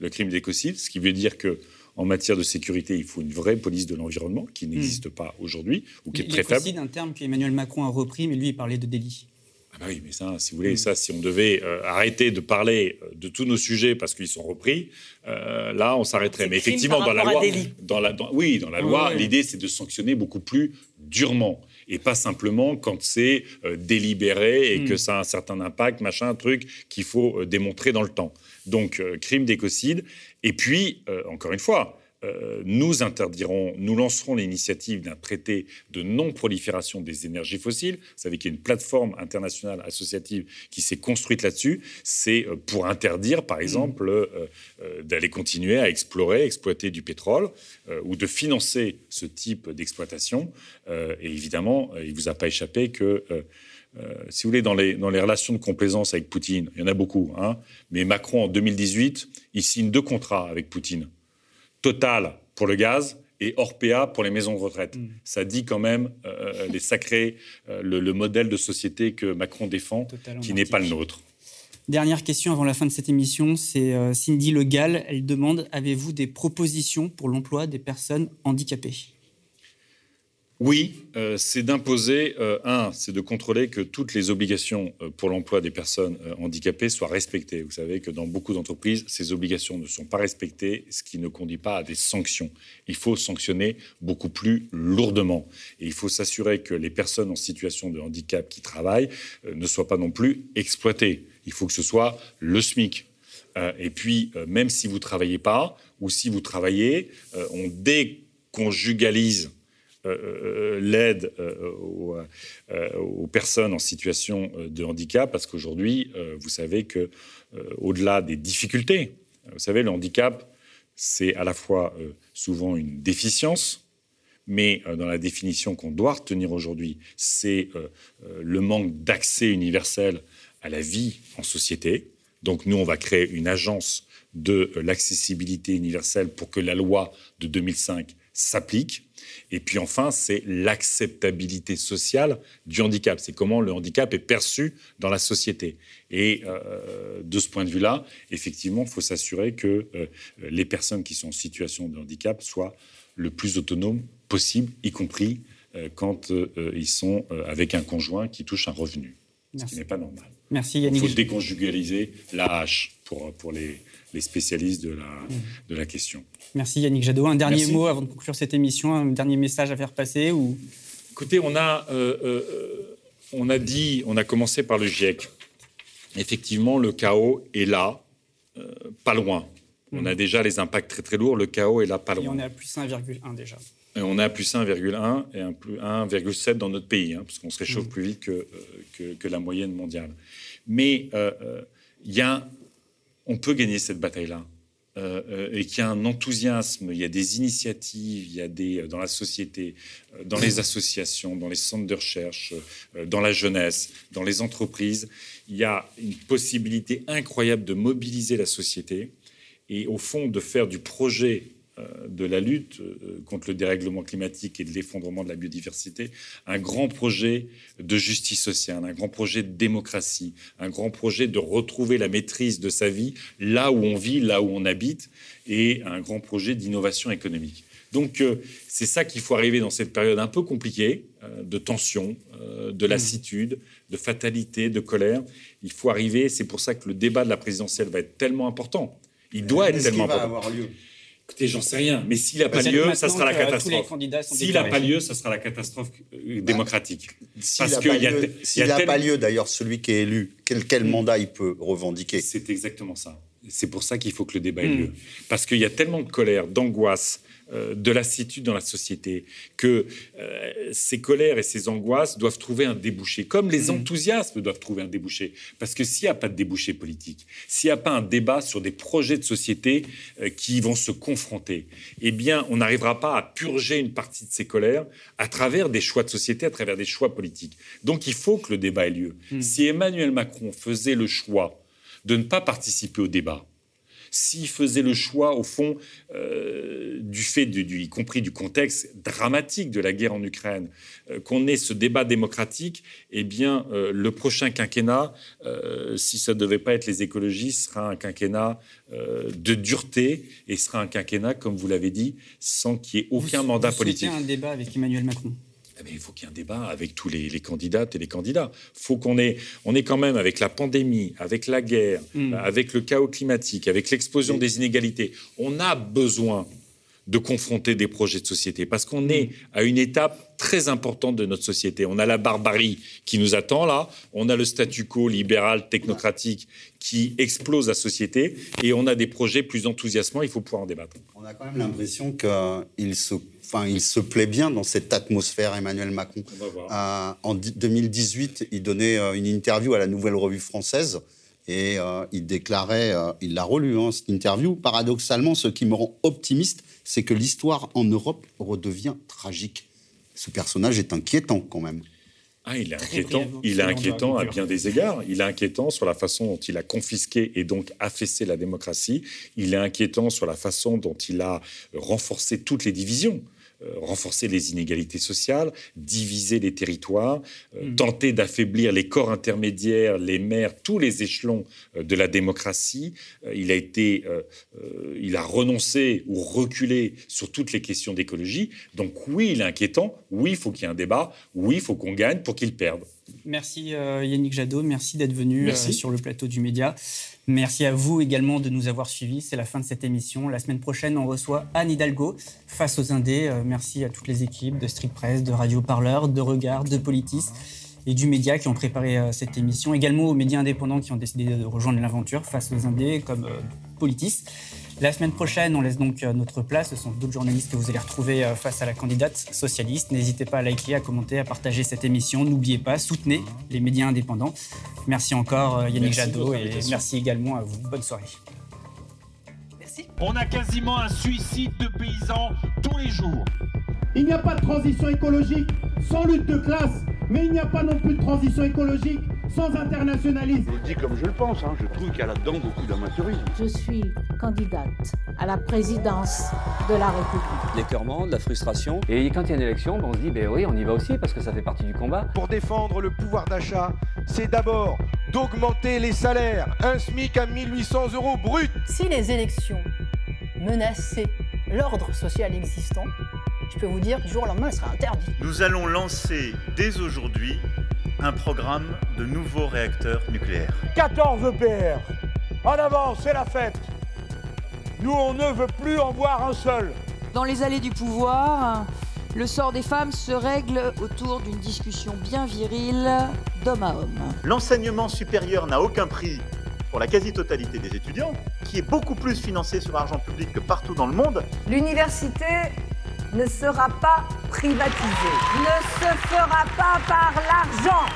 le crime d'écocide, ce qui veut dire que en matière de sécurité, il faut une vraie police de l'environnement qui mmh. n'existe pas aujourd'hui ou qui est très faible. C'est un terme qu'Emmanuel Macron a repris, mais lui, il parlait de délit. Ah bah oui, mais ça, si vous voulez, ça, si on devait euh, arrêter de parler euh, de tous nos sujets parce qu'ils sont repris, euh, là, on s'arrêterait. Mais effectivement, dans la loi, dans la, oui, dans la loi, l'idée, c'est de sanctionner beaucoup plus durement et pas simplement quand c'est délibéré et que hmm. ça a un certain impact, machin, truc qu'il faut démontrer dans le temps. Donc, crime d'écocide. Et puis, encore une fois, euh, nous interdirons, nous lancerons l'initiative d'un traité de non-prolifération des énergies fossiles. Vous savez qu'il y a une plateforme internationale associative qui s'est construite là-dessus. C'est euh, pour interdire, par exemple, euh, d'aller continuer à explorer, exploiter du pétrole ou de financer ce type d'exploitation. et évidemment, il ne vous a pas échappé que... si vous voulez, dans les, dans les relations de complaisance avec Poutine, il y en a beaucoup, hein, mais Macron, en 2018, il signe deux contrats avec Poutine. Total pour le gaz et Orpea pour les maisons de retraite. Mm. Ça dit quand même euh, les sacrés, euh, le, modèle de société que Macron défend, qui n'est pas le nôtre. Dernière question avant la fin de cette émission, c'est euh, Cindy Le Gall. Elle demande avez-vous des propositions pour l'emploi des personnes handicapées? Oui, euh, c'est d'imposer, euh, un, c'est de contrôler que toutes les obligations euh, pour l'emploi des personnes handicapées soient respectées. Vous savez que dans beaucoup d'entreprises, ces obligations ne sont pas respectées, ce qui ne conduit pas à des sanctions. Il faut sanctionner beaucoup plus lourdement. Et il faut s'assurer que les personnes en situation de handicap qui travaillent ne soient pas non plus exploitées. Il faut que ce soit le SMIC. et puis, même si vous ne travaillez pas, ou si vous travaillez, on déconjugalise euh, euh, l'aide euh, aux, personnes en situation de handicap, parce qu'aujourd'hui, vous savez que au-delà des difficultés, vous savez, le handicap, c'est à la fois souvent une déficience, mais dans la définition qu'on doit retenir aujourd'hui, c'est le manque d'accès universel à la vie en société. Donc nous, on va créer une agence de l'accessibilité universelle pour que la loi de 2005 s'applique. Et puis enfin, c'est l'acceptabilité sociale du handicap. C'est comment le handicap est perçu dans la société. Et euh, de ce point de vue-là, effectivement, il faut s'assurer que euh, les personnes qui sont en situation de handicap soient le plus autonomes possible, y compris euh, quand ils sont avec un conjoint qui touche un revenu, ce qui n'est pas normal. Merci Yannick. Il faut déconjugaliser la hache pour, pour les, les spécialistes de la, mmh. de la question. Merci Yannick Jadot. Un dernier mot avant de conclure cette émission, un dernier message à faire passer ou... Écoutez, on a, euh, euh, on a dit, on a commencé par le GIEC. Effectivement, le chaos est là, euh, pas loin. On a mmh. déjà les impacts très très lourds. Le chaos est là, pas loin. Et on est à plus 1,1 déjà. Et on est à plus 1,1 et 1,7 dans notre pays, hein, parce qu'on se réchauffe mmh. plus vite que, que, que, la moyenne mondiale. Mais il y a on peut gagner cette bataille-là. Euh, euh, et qu'il y a un enthousiasme, il y a des initiatives, il y a des euh, dans la société, dans les associations, dans les centres de recherche, dans la jeunesse, dans les entreprises, il y a une possibilité incroyable de mobiliser la société et au fond de faire du projet de la lutte euh, contre le dérèglement climatique et de l'effondrement de la biodiversité, un grand projet de justice sociale, un grand projet de démocratie, un grand projet de retrouver la maîtrise de sa vie là où on vit, là où on habite, et un grand projet d'innovation économique. Donc euh, c'est ça qu'il faut arriver dans cette période un peu compliquée, de tension, de lassitude, de fatalité, de colère. Il faut arriver, c'est pour ça que le débat de la présidentielle va être tellement important. Il doit être tellement important. Avoir lieu? Écoutez, j'en sais rien, mais s'il n'a pas lieu, ça sera la catastrophe. S'il n'a pas lieu, ça sera la catastrophe démocratique. S'il n'a pas lieu, d'ailleurs, celui qui est élu, quel, quel hmm. mandat il peut revendiquer? C'est exactement ça. C'est pour ça qu'il faut que le débat ait hmm. lieu. Parce qu'il y a tellement de colère, d'angoisse, euh, de lassitude dans la société, que euh, ces colères et ces angoisses doivent trouver un débouché, comme les mmh. enthousiasmes doivent trouver un débouché. Parce que s'il n'y a pas de débouché politique, s'il n'y a pas un débat sur des projets de société euh, qui vont se confronter, eh bien, on n'arrivera pas à purger une partie de ces colères à travers des choix de société, à travers des choix politiques. Donc, il faut que le débat ait lieu. Mmh. Si Emmanuel Macron faisait le choix de ne pas participer au débat, s'il faisait le choix, au fond, euh, du fait, du, y compris du contexte dramatique de la guerre en Ukraine, euh, qu'on ait ce débat démocratique, eh bien, euh, le prochain quinquennat, si ça ne devait pas être les écologistes, sera un quinquennat de dureté et sera un quinquennat, comme vous l'avez dit, sans qu'il y ait aucun mandat politique. un débat avec Emmanuel Macron? Eh il faut qu'il y ait un débat avec tous les, candidates et les candidats. Faut qu'on ait, on est quand même avec la pandémie, avec la guerre, hmm. avec le chaos climatique, avec l'explosion des inégalités. On a besoin de confronter des projets de société parce qu'on hmm. est à une étape très importante de notre société. On a la barbarie qui nous attend là, on a le statu quo libéral technocratique qui explose la société et on a des projets plus enthousiasmants, il faut pouvoir en débattre. On a quand même l'impression qu'il se Enfin, il se plaît bien dans cette atmosphère, Emmanuel Macron. Euh, en 2018, il donnait euh, une interview à la Nouvelle Revue Française et euh, il déclarait, il l'a relu, hein, cette interview, paradoxalement, ce qui me rend optimiste, c'est que l'histoire en Europe redevient tragique. Ce personnage est inquiétant quand même. Ah, il est inquiétant. Il est inquiétant à bien des égards. Il est inquiétant sur la façon dont il a confisqué et donc affaissé la démocratie. Il est inquiétant sur la façon dont il a renforcé toutes les divisions. Euh, renforcer les inégalités sociales, diviser les territoires, euh, mm. tenter d'affaiblir les corps intermédiaires, les maires, tous les échelons euh, de la démocratie. il a été, il a renoncé ou reculé sur toutes les questions d'écologie. Donc oui, il est inquiétant. Oui, il faut qu'il y ait un débat. Oui, il faut qu'on gagne pour qu'il perde. Merci Yannick Jadot, merci d'être venu sur le plateau du Média. Merci à vous également de nous avoir suivis. C'est la fin de cette émission. La semaine prochaine, on reçoit Anne Hidalgo face aux Indés. Euh, merci à toutes les équipes de Street Press, de Radio Parleur, de Regard, de Politis et du Média qui ont préparé euh, cette émission. Également aux médias indépendants qui ont décidé de rejoindre l'aventure face aux Indés comme euh, Politis. La semaine prochaine, on laisse donc euh, notre place. Ce sont d'autres journalistes que vous allez retrouver euh, face à la candidate socialiste. N'hésitez pas à liker, à commenter, à partager cette émission. N'oubliez pas, soutenez les médias indépendants. Merci encore euh, Yannick Jadot et merci également à vous. Bonne soirée. Merci. On a quasiment un suicide de paysans tous les jours. Il n'y a pas de transition écologique sans lutte de classe, mais il n'y a pas non plus de transition écologique sans internationalisme. Je le dis comme je le pense, hein. je trouve qu'il y a là-dedans beaucoup d'amateurisme. Je suis candidate à la présidence de la République. L'écœurement, de la frustration. Et quand il y a une élection, ben, on se dit, ben oui, on y va aussi parce que ça fait partie du combat. Pour défendre le pouvoir d'achat, c'est d'abord d'augmenter les salaires. Un SMIC à 1800 euros brut. Si les élections menaçaient l'ordre social existant, je peux vous dire, du jour au lendemain, elle sera interdite. Nous allons lancer dès aujourd'hui un programme de nouveaux réacteurs nucléaires. 14 EPR En avant, c'est la fête Nous, on ne veut plus en voir un seul Dans les allées du pouvoir, le sort des femmes se règle autour d'une discussion bien virile d'homme à homme. L'enseignement supérieur n'a aucun prix pour la quasi-totalité des étudiants, qui est beaucoup plus financé sur argent public que partout dans le monde. L'université ne sera pas privatisée, ne se fera pas par l'argent.